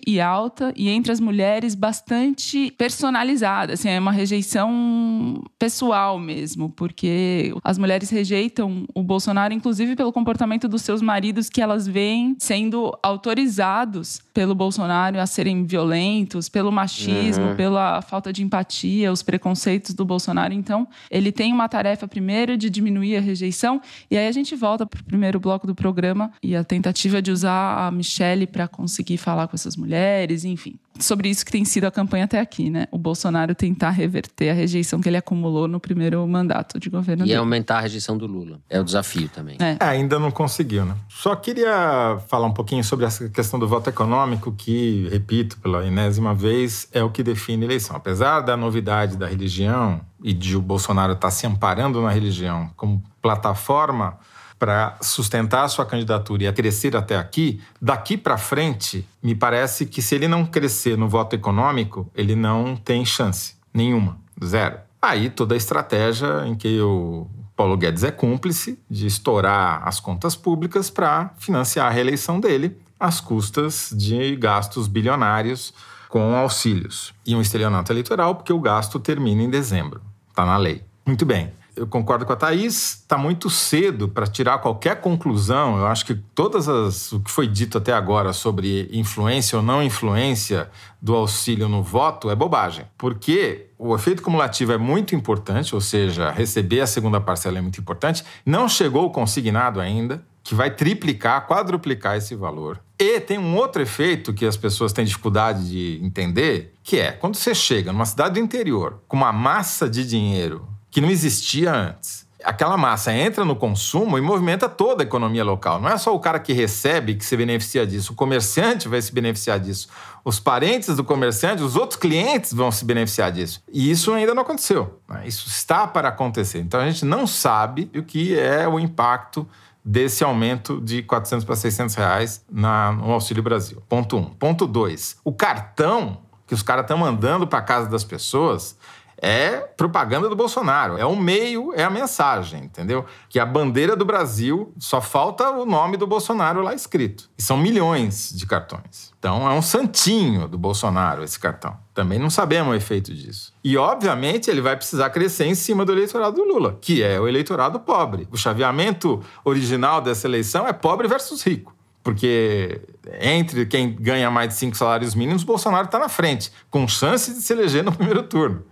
e alta, e entre as mulheres, bastante personalizada. Assim, é uma rejeição pessoal mesmo, porque as mulheres rejeitam o Bolsonaro, inclusive pelo comportamento dos seus maridos, que elas veem sendo autorizados pelo Bolsonaro a serem violentos, pelo machismo, uhum. pela falta de empatia empatia, os preconceitos do Bolsonaro. Então, ele tem uma tarefa primeiro de diminuir a rejeição, e aí a gente volta para o primeiro bloco do programa e a tentativa de usar a Michelle para conseguir falar com essas mulheres, enfim sobre isso que tem sido a campanha até aqui, né? O Bolsonaro tentar reverter a rejeição que ele acumulou no primeiro mandato de governo. E dele. aumentar a rejeição do Lula. É o desafio também. É. É, ainda não conseguiu, né? Só queria falar um pouquinho sobre essa questão do voto econômico, que, repito, pela enésima vez, é o que define a eleição. Apesar da novidade da religião e de o Bolsonaro estar tá se amparando na religião como plataforma para sustentar a sua candidatura e a crescer até aqui, daqui para frente, me parece que se ele não crescer no voto econômico, ele não tem chance nenhuma, zero. Aí toda a estratégia em que o Paulo Guedes é cúmplice de estourar as contas públicas para financiar a reeleição dele às custas de gastos bilionários com auxílios. E um estelionato eleitoral, porque o gasto termina em dezembro. Está na lei. Muito bem. Eu concordo com a Thaís, está muito cedo para tirar qualquer conclusão. Eu acho que todas as, o que foi dito até agora sobre influência ou não influência do auxílio no voto é bobagem. Porque o efeito cumulativo é muito importante, ou seja, receber a segunda parcela é muito importante. Não chegou o consignado ainda, que vai triplicar, quadruplicar esse valor. E tem um outro efeito que as pessoas têm dificuldade de entender, que é quando você chega numa cidade do interior com uma massa de dinheiro que não existia antes. Aquela massa entra no consumo e movimenta toda a economia local. Não é só o cara que recebe que se beneficia disso, o comerciante vai se beneficiar disso, os parentes do comerciante, os outros clientes vão se beneficiar disso. E isso ainda não aconteceu. Né? Isso está para acontecer. Então a gente não sabe o que é o impacto desse aumento de 400 para 600 reais na, no Auxílio Brasil. Ponto um. Ponto dois. O cartão que os caras estão mandando para casa das pessoas é propaganda do Bolsonaro. É o meio, é a mensagem, entendeu? Que a bandeira do Brasil só falta o nome do Bolsonaro lá escrito. E são milhões de cartões. Então é um santinho do Bolsonaro esse cartão. Também não sabemos o efeito disso. E, obviamente, ele vai precisar crescer em cima do eleitorado do Lula, que é o eleitorado pobre. O chaveamento original dessa eleição é pobre versus rico. Porque entre quem ganha mais de cinco salários mínimos, Bolsonaro está na frente, com chance de se eleger no primeiro turno.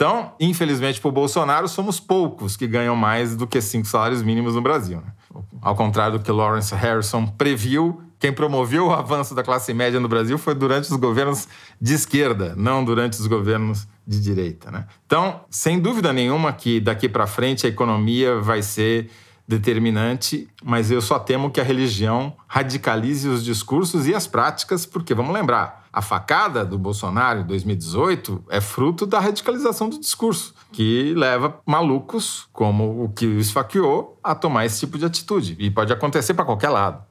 Então, infelizmente para o Bolsonaro, somos poucos que ganham mais do que cinco salários mínimos no Brasil. Né? Ao contrário do que Lawrence Harrison previu, quem promoveu o avanço da classe média no Brasil foi durante os governos de esquerda, não durante os governos de direita. Né? Então, sem dúvida nenhuma que daqui para frente a economia vai ser determinante, mas eu só temo que a religião radicalize os discursos e as práticas, porque vamos lembrar, a facada do Bolsonaro em 2018 é fruto da radicalização do discurso, que leva malucos como o que o esfaqueou a tomar esse tipo de atitude. E pode acontecer para qualquer lado.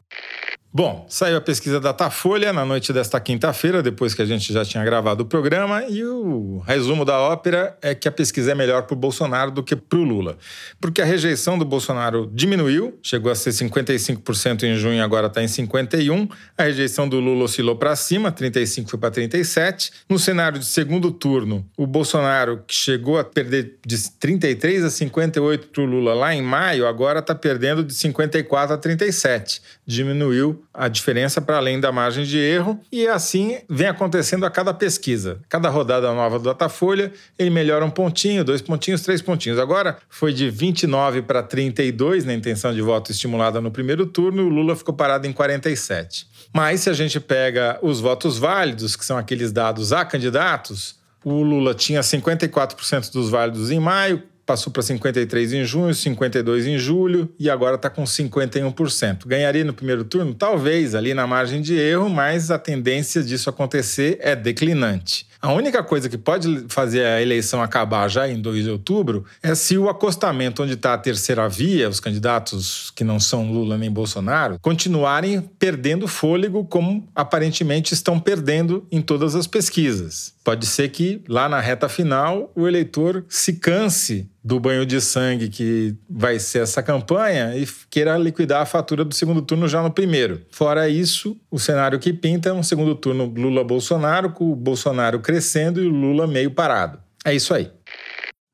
Bom, saiu a pesquisa da Datafolha na noite desta quinta-feira, depois que a gente já tinha gravado o programa, e o resumo da ópera é que a pesquisa é melhor para o Bolsonaro do que para o Lula. Porque a rejeição do Bolsonaro diminuiu, chegou a ser 55% em junho, agora está em 51%. A rejeição do Lula oscilou para cima, 35% foi para 37%. No cenário de segundo turno, o Bolsonaro, que chegou a perder de 33% a 58% para o Lula lá em maio, agora está perdendo de 54% a 37%. Diminuiu a diferença para além da margem de erro e assim vem acontecendo a cada pesquisa. Cada rodada nova do Datafolha, ele melhora um pontinho, dois pontinhos, três pontinhos. Agora foi de 29 para 32 na intenção de voto estimulada no primeiro turno e o Lula ficou parado em 47. Mas se a gente pega os votos válidos, que são aqueles dados a candidatos, o Lula tinha 54% dos válidos em maio, passou para 53 em junho, 52 em julho e agora está com 51%. Ganharia no primeiro turno? Talvez, ali na margem de erro, mas a tendência disso acontecer é declinante. A única coisa que pode fazer a eleição acabar já em 2 de outubro é se o acostamento onde está a terceira via, os candidatos que não são Lula nem Bolsonaro, continuarem perdendo fôlego como aparentemente estão perdendo em todas as pesquisas. Pode ser que lá na reta final o eleitor se canse do banho de sangue que vai ser essa campanha e queira liquidar a fatura do segundo turno já no primeiro. Fora isso, o cenário que pinta é um segundo turno Lula-Bolsonaro, com o Bolsonaro crescendo e o Lula meio parado. É isso aí.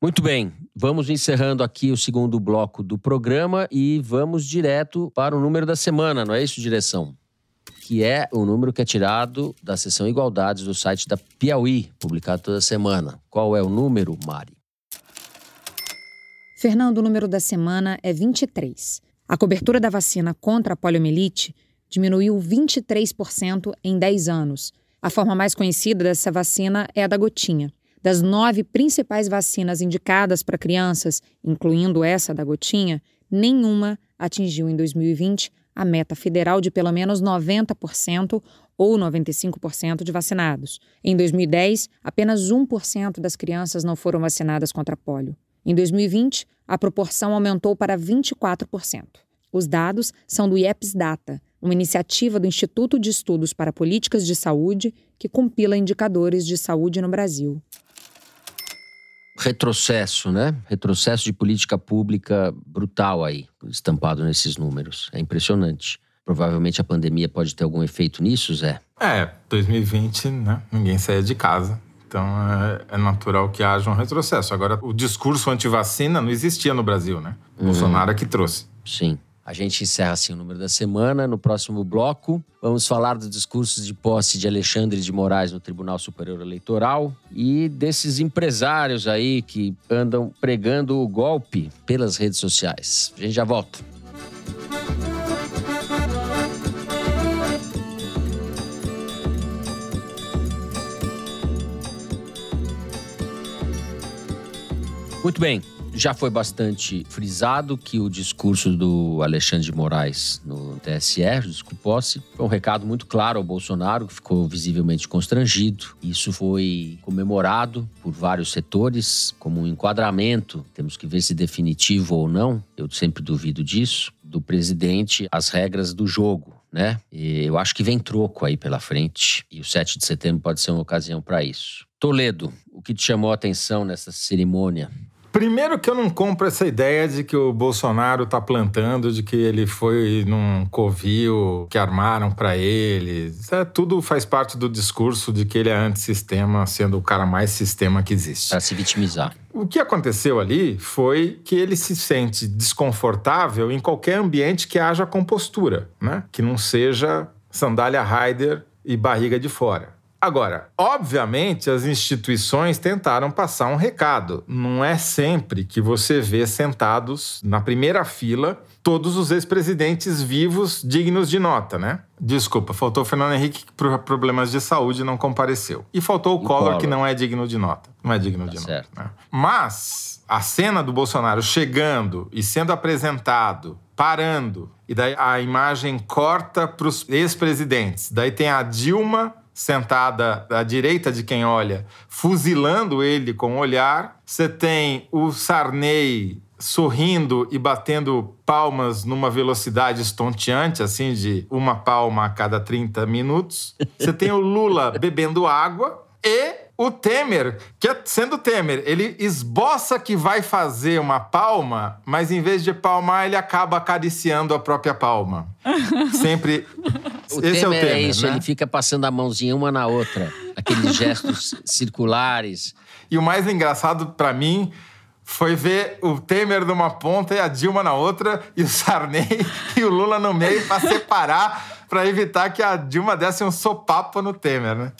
Muito bem, vamos encerrando aqui o segundo bloco do programa e vamos direto para o número da semana, não é isso, direção? Que é o número que é tirado da seção Igualdades do site da Piauí, publicado toda semana. Qual é o número, Mari? Fernando, o número da semana é 23. A cobertura da vacina contra a poliomielite diminuiu 23% em 10 anos. A forma mais conhecida dessa vacina é a da gotinha. Das nove principais vacinas indicadas para crianças, incluindo essa da gotinha, nenhuma atingiu em 2020 a meta federal de pelo menos 90% ou 95% de vacinados. Em 2010, apenas 1% das crianças não foram vacinadas contra polio. Em 2020, a proporção aumentou para 24%. Os dados são do IEPS Data, uma iniciativa do Instituto de Estudos para Políticas de Saúde que compila indicadores de saúde no Brasil. Retrocesso, né? Retrocesso de política pública brutal aí, estampado nesses números. É impressionante. Provavelmente a pandemia pode ter algum efeito nisso, Zé? É, 2020, né? Ninguém saía de casa Então é, é natural que haja um retrocesso. Agora, o discurso anti-vacina não existia no Brasil, né? Uhum. Bolsonaro é que trouxe. Sim. A gente encerra assim o número da semana. No próximo bloco, vamos falar dos discursos de posse de Alexandre de Moraes no Tribunal Superior Eleitoral e desses empresários aí que andam pregando o golpe pelas redes sociais. A gente já volta. Muito bem. Já foi bastante frisado que o discurso do Alexandre de Moraes no TSE, discurso posse, foi um recado muito claro ao Bolsonaro, que ficou visivelmente constrangido. Isso foi comemorado por vários setores como um enquadramento, temos que ver se definitivo ou não, eu sempre duvido disso, do presidente às regras do jogo. Né? E eu acho que vem troco aí pela frente e o 7 de setembro pode ser uma ocasião para isso. Toledo, o que te chamou a atenção nessa cerimônia? Primeiro que eu não compro essa ideia de que o Bolsonaro está plantando, de que ele foi num covil que armaram para ele. Isso é, tudo faz parte do discurso de que ele é antissistema, sendo o cara mais sistema que existe. Para se vitimizar. O que aconteceu ali foi que ele se sente desconfortável em qualquer ambiente que haja compostura, né? Que não seja sandália rider e barriga de fora. Agora, obviamente, as instituições tentaram passar um recado. Não é sempre que você vê sentados na primeira fila todos os ex-presidentes vivos dignos de nota, né? Desculpa, faltou o Fernando Henrique que por problemas de saúde não compareceu. E faltou o, Collor, Collor, que não é digno de nota. Não é digno tá de certo. nota. Né? Mas a cena do Bolsonaro chegando e sendo apresentado, parando, e daí a imagem corta para os ex-presidentes. Daí tem a Dilma sentada à direita de quem olha, fuzilando ele com o olhar. Você tem o Sarney sorrindo e batendo palmas numa velocidade estonteante, assim, de uma palma a cada 30 minutos. Você tem o Lula bebendo água e o Temer, que é, sendo Temer, ele esboça que vai fazer uma palma, mas em vez de palmar, ele acaba acariciando a própria palma. Sempre. O Esse Temer é o Temer. é isso, né? ele fica passando a mãozinha uma na outra. Aqueles gestos circulares. E o mais engraçado para mim foi ver o Temer numa ponta e a Dilma na outra, e o Sarney e o Lula no meio para separar, para evitar que a Dilma desse um sopapo no Temer, né?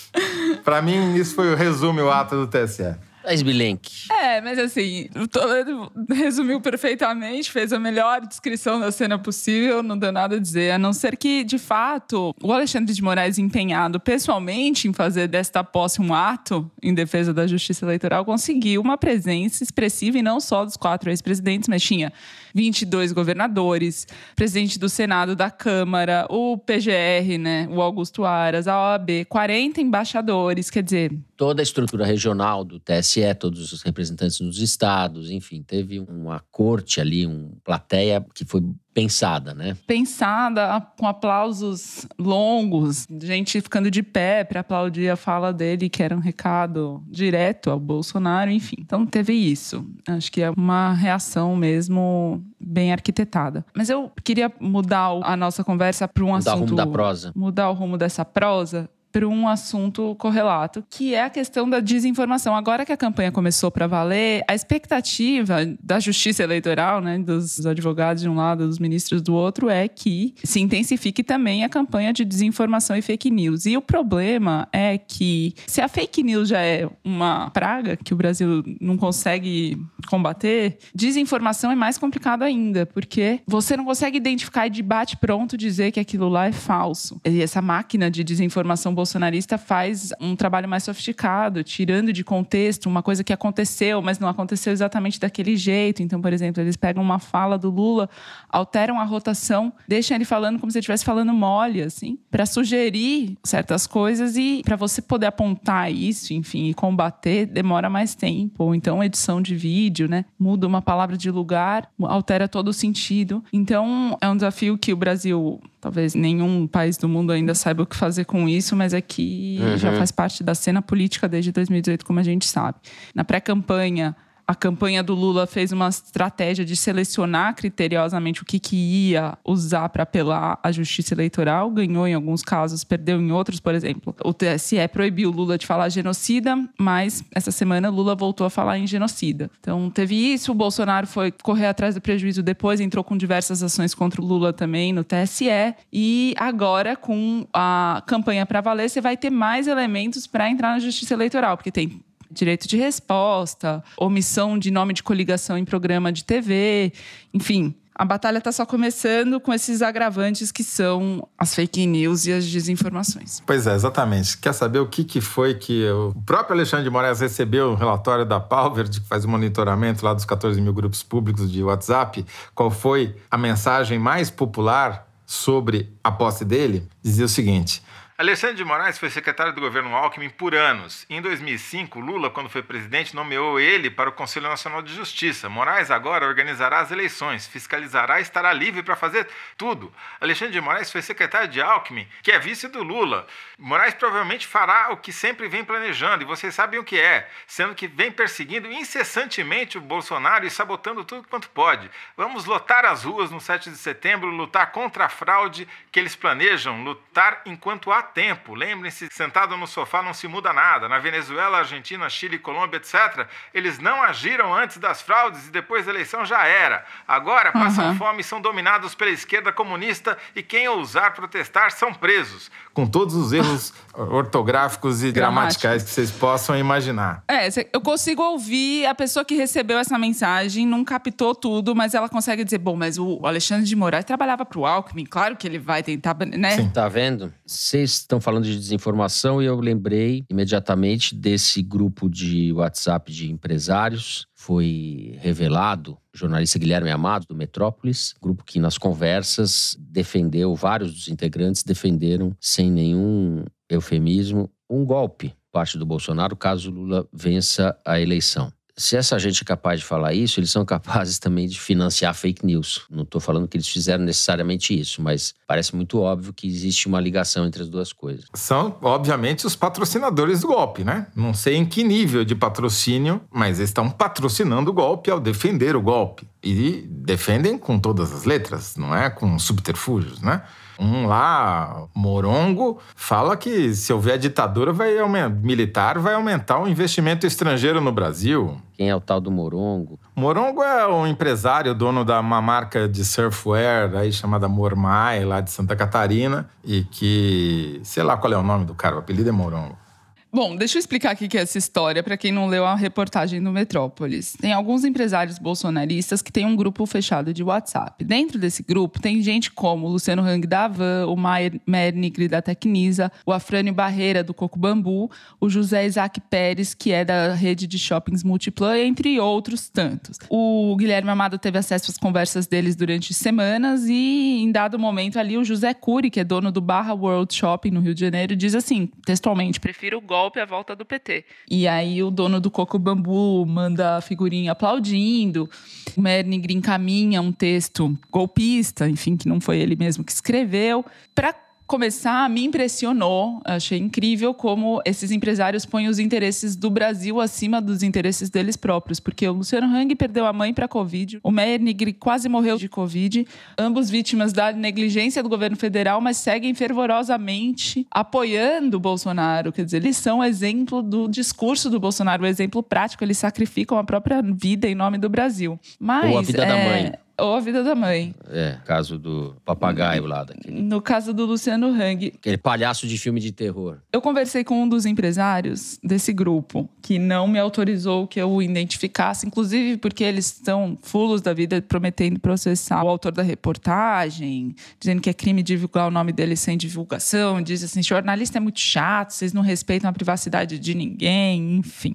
Para mim, isso foi o resumo, o ato do TSE. Thais Bilenque. É, mas assim, o Toledo resumiu perfeitamente, fez a melhor descrição da cena possível, não deu nada a dizer, a não ser que, de fato, o Alexandre de Moraes, empenhado pessoalmente em fazer desta posse um ato em defesa da justiça eleitoral, conseguiu uma presença expressiva e não só dos quatro ex-presidentes, mas tinha 22 governadores, presidente do Senado, da Câmara, o PGR, né, o Augusto Aras, a OAB, 40 embaixadores, quer dizer, Toda a estrutura regional do TSE, todos os representantes dos estados, enfim, teve uma corte ali, uma plateia que foi pensada, né? pensada com aplausos longos, gente ficando de pé para aplaudir a fala dele, que era um recado direto ao Bolsonaro, enfim. Então teve isso. Acho que é uma reação mesmo bem arquitetada. Mas eu queria mudar o- a nossa conversa para um Mudar o assunto rumo da prosa. mudar o rumo dessa prosa para um assunto correlato, que é a questão da desinformação. Agora que a campanha começou para valer, a expectativa da justiça eleitoral, né, dos advogados de um lado, dos ministros do outro, é que se intensifique também a campanha de desinformação e fake news. E o problema é que se a fake news já é uma praga que o Brasil não consegue combater, desinformação é mais complicado ainda, porque você não consegue identificar e de bate pronto dizer que aquilo lá é falso. E essa máquina de desinformação bolsonarista faz um trabalho mais sofisticado, tirando de contexto uma coisa que aconteceu, mas não aconteceu exatamente daquele jeito. Então, por exemplo, eles pegam uma fala do Lula, alteram a rotação, deixam ele falando como se ele estivesse falando mole, assim, para sugerir certas coisas e para você poder apontar isso, enfim, e combater, demora mais tempo. Ou então, edição de vídeo, né? Muda uma palavra de lugar, altera todo o sentido. Então, é um desafio que o Brasil talvez nenhum país do mundo ainda saiba o que fazer com isso, mas é que já faz parte da cena política desde 2018, como a gente sabe. Na pré-campanha, a campanha do Lula fez uma estratégia de selecionar criteriosamente o que, que ia usar para apelar à justiça eleitoral. Ganhou em alguns casos, perdeu em outros, por exemplo. O TSE proibiu Lula de falar genocida, mas essa semana Lula voltou a falar em genocida. Então teve isso, o Bolsonaro foi correr atrás do prejuízo depois, entrou com diversas ações contra o Lula também no TSE. E agora, com a campanha para valer, você vai ter mais elementos para entrar na justiça eleitoral, porque tem direito de resposta, omissão de nome de coligação em programa de TV, enfim. A batalha está só começando com esses agravantes que são as fake news e as desinformações. Pois é, exatamente. Quer saber o que, que foi que o próprio Alexandre de Moraes recebeu o relatório da Palverd, que faz o monitoramento lá dos 14 mil grupos públicos de WhatsApp? Qual foi a mensagem mais popular sobre a posse dele? Dizia o seguinte: Alexandre de Moraes foi secretário do governo Alckmin por anos. Em 2005, Lula, quando foi presidente, nomeou ele para o Conselho Nacional de Justiça. Moraes agora organizará as eleições, fiscalizará e estará livre para fazer tudo. Alexandre de Moraes foi secretário de Alckmin, que é vice do Lula. Moraes provavelmente fará o que sempre vem planejando, e vocês sabem o que é, sendo que vem perseguindo incessantemente o Bolsonaro e sabotando tudo quanto pode. Vamos lotar as ruas no 7 de setembro, lutar contra a fraude que eles planejam, lutar enquanto há tempo. Lembrem-se, sentado no sofá não se muda nada. Na Venezuela, Argentina, Chile, Colômbia, etc., eles não agiram antes das fraudes e depois da eleição já era. Agora passam Uhum. fome e são dominados pela esquerda comunista e quem ousar protestar são presos. Com todos os erros ortográficos e gramaticais que vocês possam imaginar. É, eu consigo ouvir a pessoa que recebeu essa mensagem, não captou tudo, mas ela consegue dizer: bom, mas o Alexandre de Moraes trabalhava para o Alckmin, claro que ele vai tentar, né? Sim. Tá vendo? Vocês estão falando de desinformação e eu lembrei imediatamente desse grupo de WhatsApp de empresários. Foi revelado, o jornalista Guilherme Amado, do Metrópolis, grupo que nas conversas defendeu, vários dos integrantes defenderam, sem nenhum eufemismo, um golpe parte do Bolsonaro caso Lula vença a eleição. Se essa gente é capaz de falar isso, eles são capazes também de financiar fake news. Não estou falando que eles fizeram necessariamente isso, mas parece muito óbvio que existe uma ligação entre as duas coisas. São, obviamente, os patrocinadores do golpe, né? Não sei em que nível de patrocínio, mas eles estão patrocinando o golpe ao defender o golpe. E defendem com todas as letras, não é com subterfúgios, né? Um lá, Morongo, fala que se houver ditadura vai militar, vai aumentar o investimento estrangeiro no Brasil. Quem é o tal do Morongo? Morongo é um empresário, dono da uma marca de surfwear aí chamada Mormai, lá de Santa Catarina, e que, sei lá qual é o nome do cara, o apelido é Morongo. Bom, deixa eu explicar aqui que é essa história para quem não leu a reportagem do Metrópolis. Tem alguns empresários bolsonaristas que têm um grupo fechado de WhatsApp. Dentro desse grupo tem gente como o Luciano Hang da Avan, o Maier Mernick da Tecnisa, o Afrânio Barreira do Coco Bambu, o José Isaac Pérez, que é da rede de shoppings Multiplan, entre outros tantos. O Guilherme Amado teve acesso às conversas deles durante semanas e, em dado momento ali, o José Cury, que é dono do Barra World Shopping no Rio de Janeiro, diz assim, textualmente, prefiro o à volta do PT. E aí o dono do Coco Bambu manda a figurinha aplaudindo. O Mernig encaminha um texto golpista, enfim, que não foi ele mesmo que escreveu. Para começar, me impressionou, achei incrível como esses empresários põem os interesses do Brasil acima dos interesses deles próprios, porque o Luciano Hang perdeu a mãe para Covid, o Meyer Nigri quase morreu de Covid, ambos vítimas da negligência do governo federal, mas seguem fervorosamente apoiando o Bolsonaro, quer dizer, eles são exemplo do discurso do Bolsonaro, o exemplo prático, eles sacrificam a própria vida em nome do Brasil. Mas, Ou a vida da é, mãe. Ou a vida da mãe. É, caso do papagaio lá, daquele No caso do Luciano Hang, aquele palhaço de filme de terror. eu conversei com um dos empresários desse grupo, que não me autorizou que eu o identificasse, inclusive porque eles estão fulos da vida prometendo processar o autor da reportagem, dizendo que é crime divulgar o nome dele sem divulgação, diz assim, jornalista é muito chato, vocês não respeitam a privacidade de ninguém, enfim.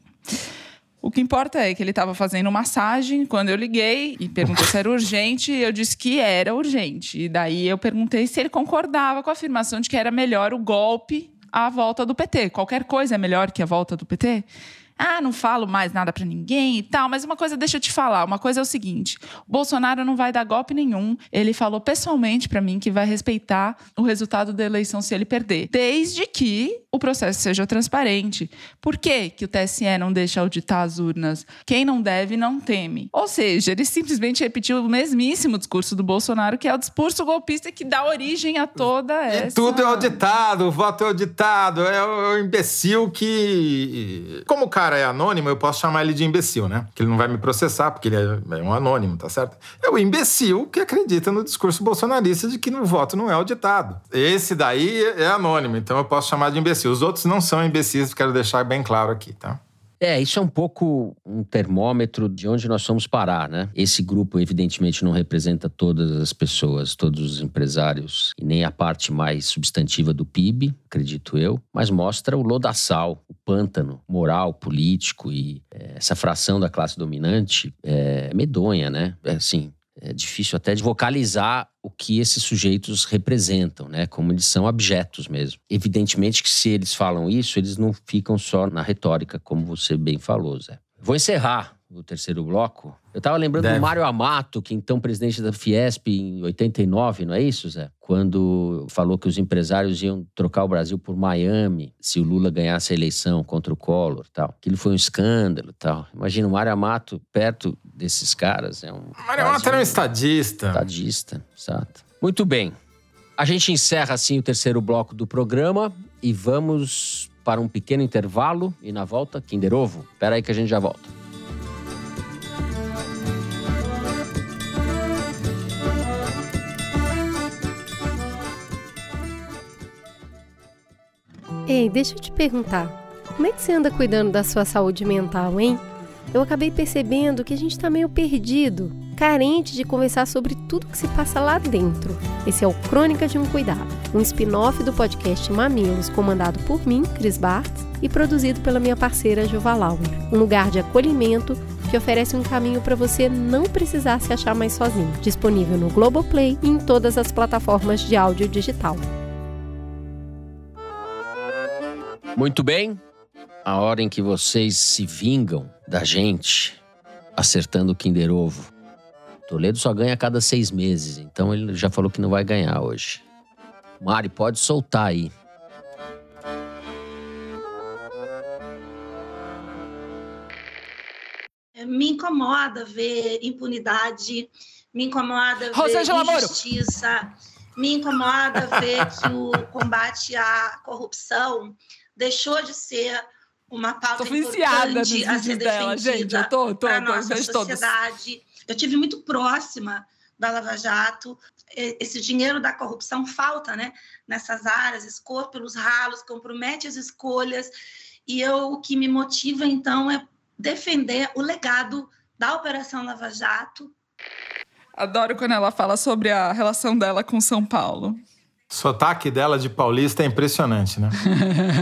O que importa é que ele estava fazendo massagem quando eu liguei e perguntou se era urgente. Eu disse que era urgente. E daí eu perguntei se ele concordava com a afirmação de que era melhor o golpe à volta do PT. Qualquer coisa é melhor que a volta do PT? Ah, não falo mais nada para ninguém e tal, mas uma coisa deixa eu te falar, uma coisa é o seguinte, o Bolsonaro não vai dar golpe nenhum, ele falou pessoalmente para mim que vai respeitar o resultado da eleição se ele perder, desde que o processo seja transparente. Por que, que o TSE não deixa auditar as urnas? Quem não deve, não teme. Ou seja, ele simplesmente repetiu o mesmíssimo discurso do Bolsonaro, que é o discurso golpista que dá origem a toda essa... E tudo é auditado, o voto é auditado, é o imbecil que... Como o cara é anônimo, eu posso chamar ele de imbecil, né? Que ele não vai me processar, porque ele é, é um anônimo, tá certo? É o imbecil que acredita no discurso bolsonarista de que o voto não é auditado. Esse daí é anônimo, então eu posso chamar de imbecil. Os outros não são imbecis, quero deixar bem claro aqui, tá? É, isso é um pouco um termômetro de onde nós vamos parar, né? Esse grupo, evidentemente, não representa todas as pessoas, todos os empresários, e nem a parte mais substantiva do PIB, acredito eu, mas mostra o lodaçal, o pântano moral, político e é, essa fração da classe dominante é medonha, né? É assim, é difícil até de vocalizar o que esses sujeitos representam, né? Como eles são objetos mesmo. Evidentemente que se eles falam isso, eles não ficam só na retórica, como você bem falou, Zé. Vou encerrar o terceiro bloco. Eu estava lembrando Deve. do Mário Amato, que então presidente da Fiesp em 89, não é isso, Zé? Quando falou que os empresários iam trocar o Brasil por Miami se o Lula ganhasse a eleição contra o Collor tal. Aquilo foi um escândalo tal. Imagina o Mário Amato perto desses caras. É um, Mário Amato era um estadista. Estadista, exato. Muito bem. A gente encerra assim o terceiro bloco do programa e vamos para um pequeno intervalo e na volta, Kinder Ovo. Espera aí que a gente já volta. Ei, deixa eu te perguntar. Como é que você anda cuidando da sua saúde mental, hein? Eu acabei percebendo que a gente está meio perdido, carente de conversar sobre tudo que se passa lá dentro. Esse é o Crônica de um Cuidado, um spin-off do podcast Mamilos, comandado por mim, Cris Bartz, e produzido pela minha parceira Juva Lauer. Um lugar de acolhimento que oferece um caminho para você não precisar se achar mais sozinho. Disponível no Globoplay e em todas as plataformas de áudio digital. Muito bem. A hora em que vocês se vingam da gente acertando o Kinder Ovo. Toledo só ganha a cada seis meses, então ele já falou que não vai ganhar hoje. Mari, pode soltar aí. Me incomoda ver impunidade, me incomoda ver Rosângela injustiça, Moro. me incomoda ver que o combate à corrupção deixou de ser uma pauta tô importante a ser dela, gente. Eu tô, tô, para nossa sociedade. Todos. Eu tive muito próxima da Lava Jato. Esse dinheiro da corrupção falta, né? Nessas áreas, escorre pelos ralos, compromete as escolhas. E eu, o que me motiva, então, é defender o legado da Operação Lava Jato. Adoro quando ela fala sobre a relação dela com São Paulo. O sotaque dela de paulista é impressionante, né?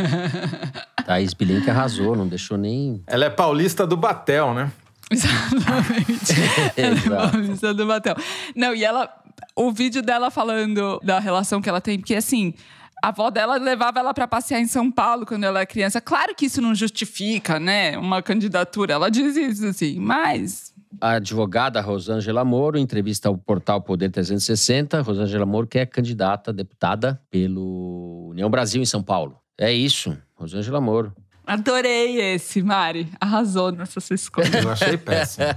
Thaís Bilenque arrasou, não deixou nem. Ela é paulista do Batel, né? Exatamente. ela é paulista do Batel. Não, e ela. O vídeo dela falando da relação que ela tem, porque assim. A avó dela levava ela para passear em São Paulo quando ela era criança. Claro que isso não justifica, né, uma candidatura. Ela diz isso assim, mas a advogada Rosângela Moro, em entrevista ao portal Poder 360, Rosângela Moro que é candidata a deputada pelo União Brasil em São Paulo. É isso, Rosângela Moro. Adorei esse, Mari. Arrasou nessa sua escolha. Eu achei péssimo.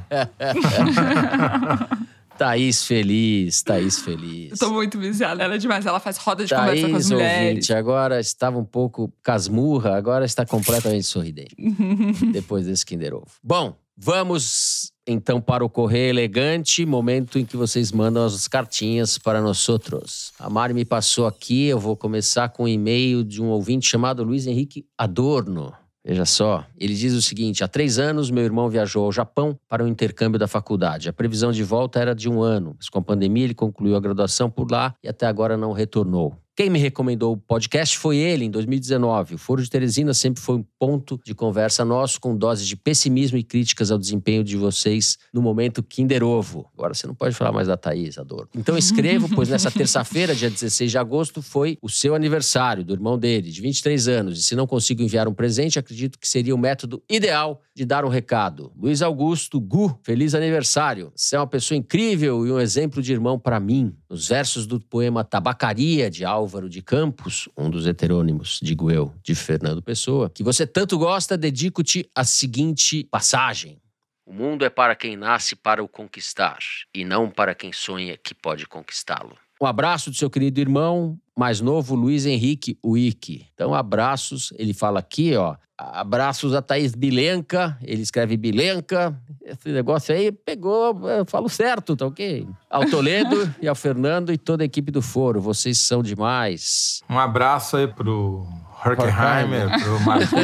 Thaís feliz, Thaís feliz. Eu tô muito viciada, ela é demais. Ela faz roda de Thaís, conversa com as mulheres. Ouvinte, agora estava um pouco casmurra, agora está completamente sorridente. depois desse Kinder Ovo. Bom, vamos então para o Correio Elegante, momento em que vocês mandam as cartinhas para nós outros. A Mari me passou aqui, eu vou começar com um e-mail de um ouvinte chamado Luiz Henrique Adorno. Veja só, ele diz o seguinte: há três anos meu irmão viajou ao Japão para o intercâmbio da faculdade. A previsão de volta era de um ano, mas com a pandemia ele concluiu a graduação por lá e até agora não retornou. Quem me recomendou o podcast foi ele, em 2019. O Foro de Teresina sempre foi um ponto de conversa nosso, com doses de pessimismo e críticas ao desempenho de vocês no momento Kinder Ovo. Agora você não pode falar mais da Thaís, Adoro. Então escrevo, pois nessa terça-feira, dia 16 de agosto, foi o seu aniversário, do irmão dele, de 23 anos. E se não consigo enviar um presente, acredito que seria o método ideal de dar um recado. Luiz Augusto Gu, feliz aniversário. Você é uma pessoa incrível e um exemplo de irmão para mim. Nos versos do poema Tabacaria, de Álvaro de Campos, um dos heterônimos, digo eu, de Fernando Pessoa, que você tanto gosta, dedico-te a seguinte passagem. O mundo é para quem nasce para o conquistar, e não para quem sonha que pode conquistá-lo. Um abraço do seu querido irmão, mais novo, Luiz Henrique Wiki. Então, abraços. Ele fala aqui, ó. Abraços a Thaís Bilenca. Ele escreve Bilenca. Esse negócio aí pegou, eu falo certo, tá ok? Ao Toledo e ao Fernando e toda a equipe do Foro. Vocês são demais. Um abraço aí pro Horkheimer, pro Marcos.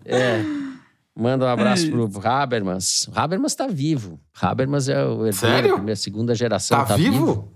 é. Manda um abraço é pro Habermas. O Habermas tá vivo. Habermas é o herdeiro Sério? da minha segunda geração. Tá Tá, vivo?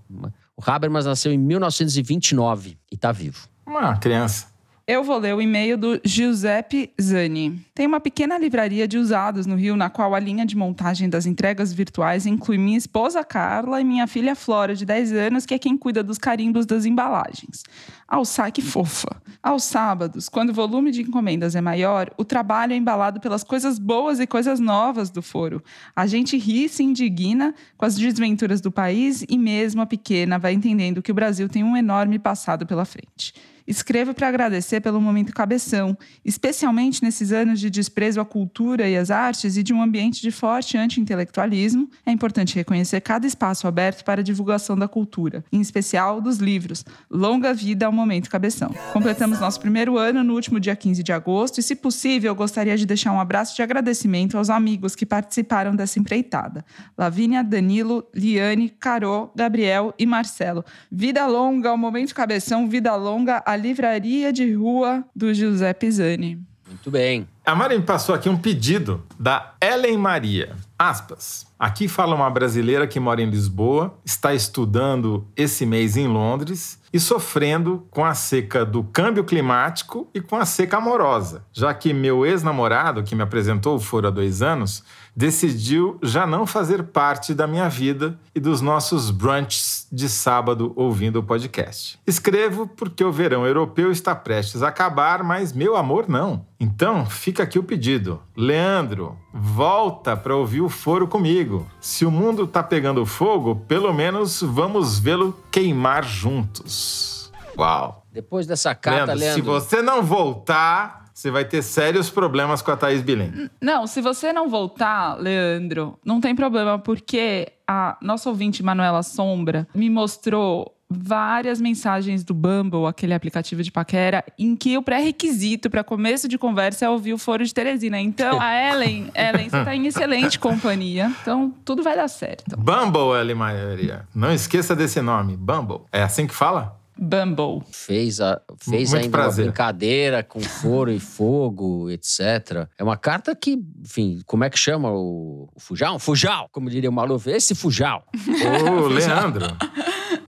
O Habermas nasceu em 1929 e tá vivo. Uma criança. Eu vou ler o e-mail do Giuseppe Zani. Tem uma pequena livraria de usados no Rio, na qual a linha de montagem das entregas virtuais inclui minha esposa Carla e minha filha Flora, de 10 anos, que é quem cuida dos carimbos das embalagens. Ao saque fofa. Aos sábados, quando o volume de encomendas é maior, o trabalho é embalado pelas coisas boas e coisas novas do foro. A gente ri e se indigna com as desventuras do país e mesmo a pequena vai entendendo que o Brasil tem um enorme passado pela frente. Escrevo para agradecer pelo momento cabeção, especialmente nesses anos de desprezo à cultura e às artes e de um ambiente de forte anti-intelectualismo. É importante reconhecer cada espaço aberto para a divulgação da cultura, em especial dos livros. Longa vida ao momento cabeção. Completamos nosso primeiro ano no último dia 15 de agosto e, se possível, eu gostaria de deixar um abraço de agradecimento aos amigos que participaram dessa empreitada. Lavínia, Danilo, Liane, Carô, Gabriel e Marcelo. Vida longa ao momento cabeção, vida longa a livraria de rua do José Pisani. Muito bem. A Mari me passou aqui um pedido da Ellen Maria. Aspas. Aqui fala uma brasileira que mora em Lisboa, está estudando esse mês em Londres e sofrendo com a seca do câmbio climático e com a seca amorosa, já que meu ex-namorado, que me apresentou o foro há dois anos, decidiu já não fazer parte da minha vida e dos nossos brunches de sábado ouvindo o podcast. Escrevo porque o verão europeu está prestes a acabar, mas meu amor não. Então, fica aqui o pedido. Leandro, volta para ouvir o foro comigo. Se o mundo tá pegando fogo, pelo menos vamos vê-lo queimar juntos. Uau. Depois dessa carta, Leandro, Leandro. se você não voltar, você vai ter sérios problemas com a Thaís Bilen. Não, se você não voltar, Leandro, não tem problema, porque a nossa ouvinte Manuela Sombra me mostrou várias mensagens do Bumble, aquele aplicativo de paquera, em que o pré-requisito para começo de conversa é ouvir o Foro de Teresina. Então, a Ellen, Ellen, você tá em excelente companhia. Então, tudo vai dar certo. Bumble, Ellen Maria. Não esqueça desse nome, Bumble. É assim que fala? Bumble. Fez, a, fez Muito ainda prazer. uma brincadeira com foro e fogo, etc. É uma carta que, enfim, como é que chama o, o Fujal? Fujal, como diria o Maluf. Esse Fujal. Ô, Leandro.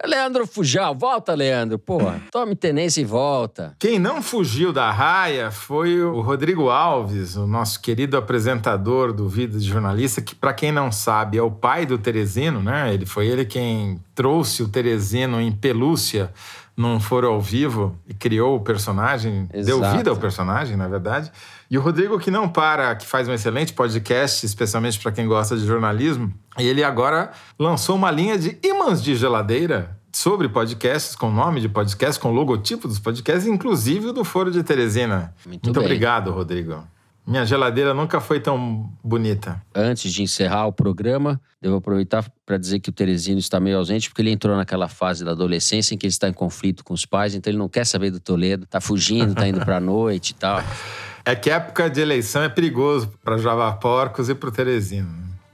Leandro Fujal, volta, Leandro. Porra, tome tenência e volta. Quem não fugiu da raia foi o Rodrigo Alves, o nosso querido apresentador do Vida de Jornalista, que, para quem não sabe, é o pai do Teresino, né? Ele foi ele quem trouxe o Teresino em pelúcia num foro ao vivo e criou o personagem, deu Exato. vida ao personagem, na verdade. E o Rodrigo, que não para, que faz um excelente podcast, especialmente para quem gosta de jornalismo, e ele agora lançou uma linha de ímãs de geladeira sobre podcasts, com nome de podcast, com logotipo dos podcasts, inclusive o do Foro de Teresina. Muito bem. obrigado, Rodrigo. Minha geladeira nunca foi tão bonita. Antes de encerrar o programa, devo aproveitar para dizer que o Teresino está meio ausente, porque ele entrou naquela fase da adolescência em que ele está em conflito com os pais, então ele não quer saber do Toledo, tá fugindo, tá indo pra noite e tal. É que época de eleição é perigoso para Java Porcos e para o Teresino.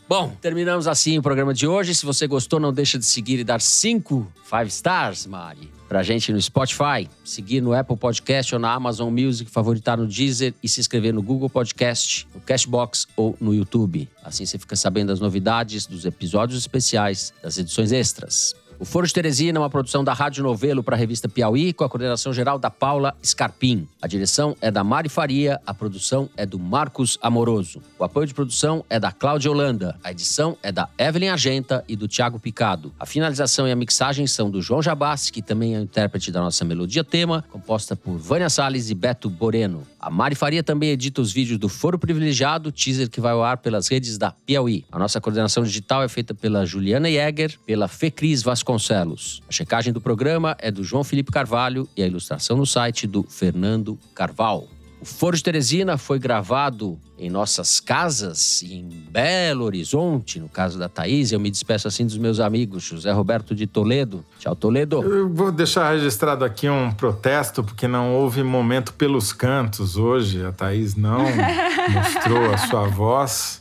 Bom, terminamos assim o programa de hoje. Se você gostou, não deixa de seguir e dar cinco five stars, Mari, pra gente no Spotify, seguir no Apple Podcast ou na Amazon Music, favoritar no Deezer e se inscrever no Google Podcast, no Cashbox ou no YouTube. Assim você fica sabendo das novidades, dos episódios especiais, das edições extras. O Foro de Teresina é uma produção da Rádio Novelo para a revista Piauí, com a coordenação geral da Paula Scarpim. A direção é da Mari Faria, a produção é do Marcos Amoroso. O apoio de produção é da Cláudia Holanda. A edição é da Evelyn Argenta e do Tiago Picado. A finalização e a mixagem são do João Jabassi, que também é o intérprete da nossa melodia tema, composta por Vânia Salles e Beto Boreno. A Mari Faria também edita os vídeos do Foro Privilegiado, teaser que vai ao ar pelas redes da Piauí. A nossa coordenação digital é feita pela Juliana Jäger, pela Fecris Vasconcelos. A checagem do programa é do João Felipe Carvalho e a ilustração no site do Fernando Carvalho. O Foro de Teresina foi gravado em nossas casas, em Belo Horizonte, no caso da Thaís. Eu me despeço assim dos meus amigos, José Roberto de Toledo. Tchau, Toledo. Eu vou deixar registrado aqui um protesto, porque não houve momento pelos cantos hoje. A Thaís não mostrou a sua voz.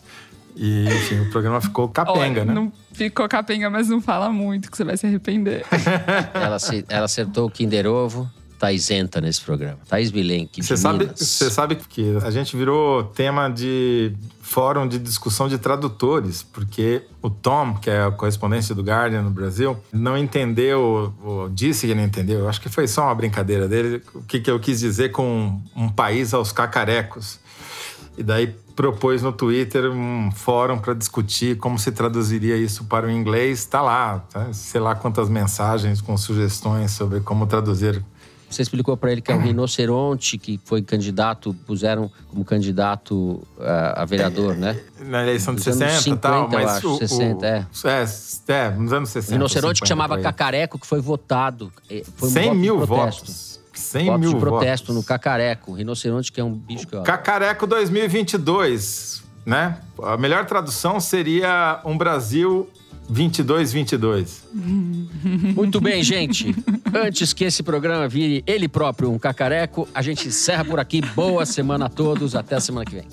E, enfim, o programa ficou capenga, Olha, né? Não ficou capenga, mas não fala muito, que você vai se arrepender. ela, se, ela acertou o Kinder Ovo tá isenta nesse programa. Thaís Bilenque, Você sabe, você sabe que a gente virou tema de fórum de discussão de tradutores, porque o Tom, que é a correspondência do Guardian no Brasil, não entendeu, ou disse que não entendeu, eu acho que foi só uma brincadeira dele, o que, que eu quis dizer com um país aos cacarecos. E daí propôs no Twitter um fórum para discutir como se traduziria isso para o inglês. Está lá, tá? sei lá quantas mensagens com sugestões sobre como traduzir você explicou para ele que é um rinoceronte que foi candidato, puseram como candidato a, a vereador, né? Na eleição de 60 e tal, mas eu acho, o, 60, é. é. É, nos anos 60. Rinoceronte que chamava Cacareco, que foi votado. Foi um 100 mil protesto. votos. 100 votos mil de protesto votos. no Cacareco. Rinoceronte que é um bicho que... Ó, Cacareco 2022, né? A melhor tradução seria um Brasil 22-22. Muito bem, gente. Antes que esse programa vire ele próprio um cacareco, a gente encerra por aqui. Boa semana a todos. Até a semana que vem.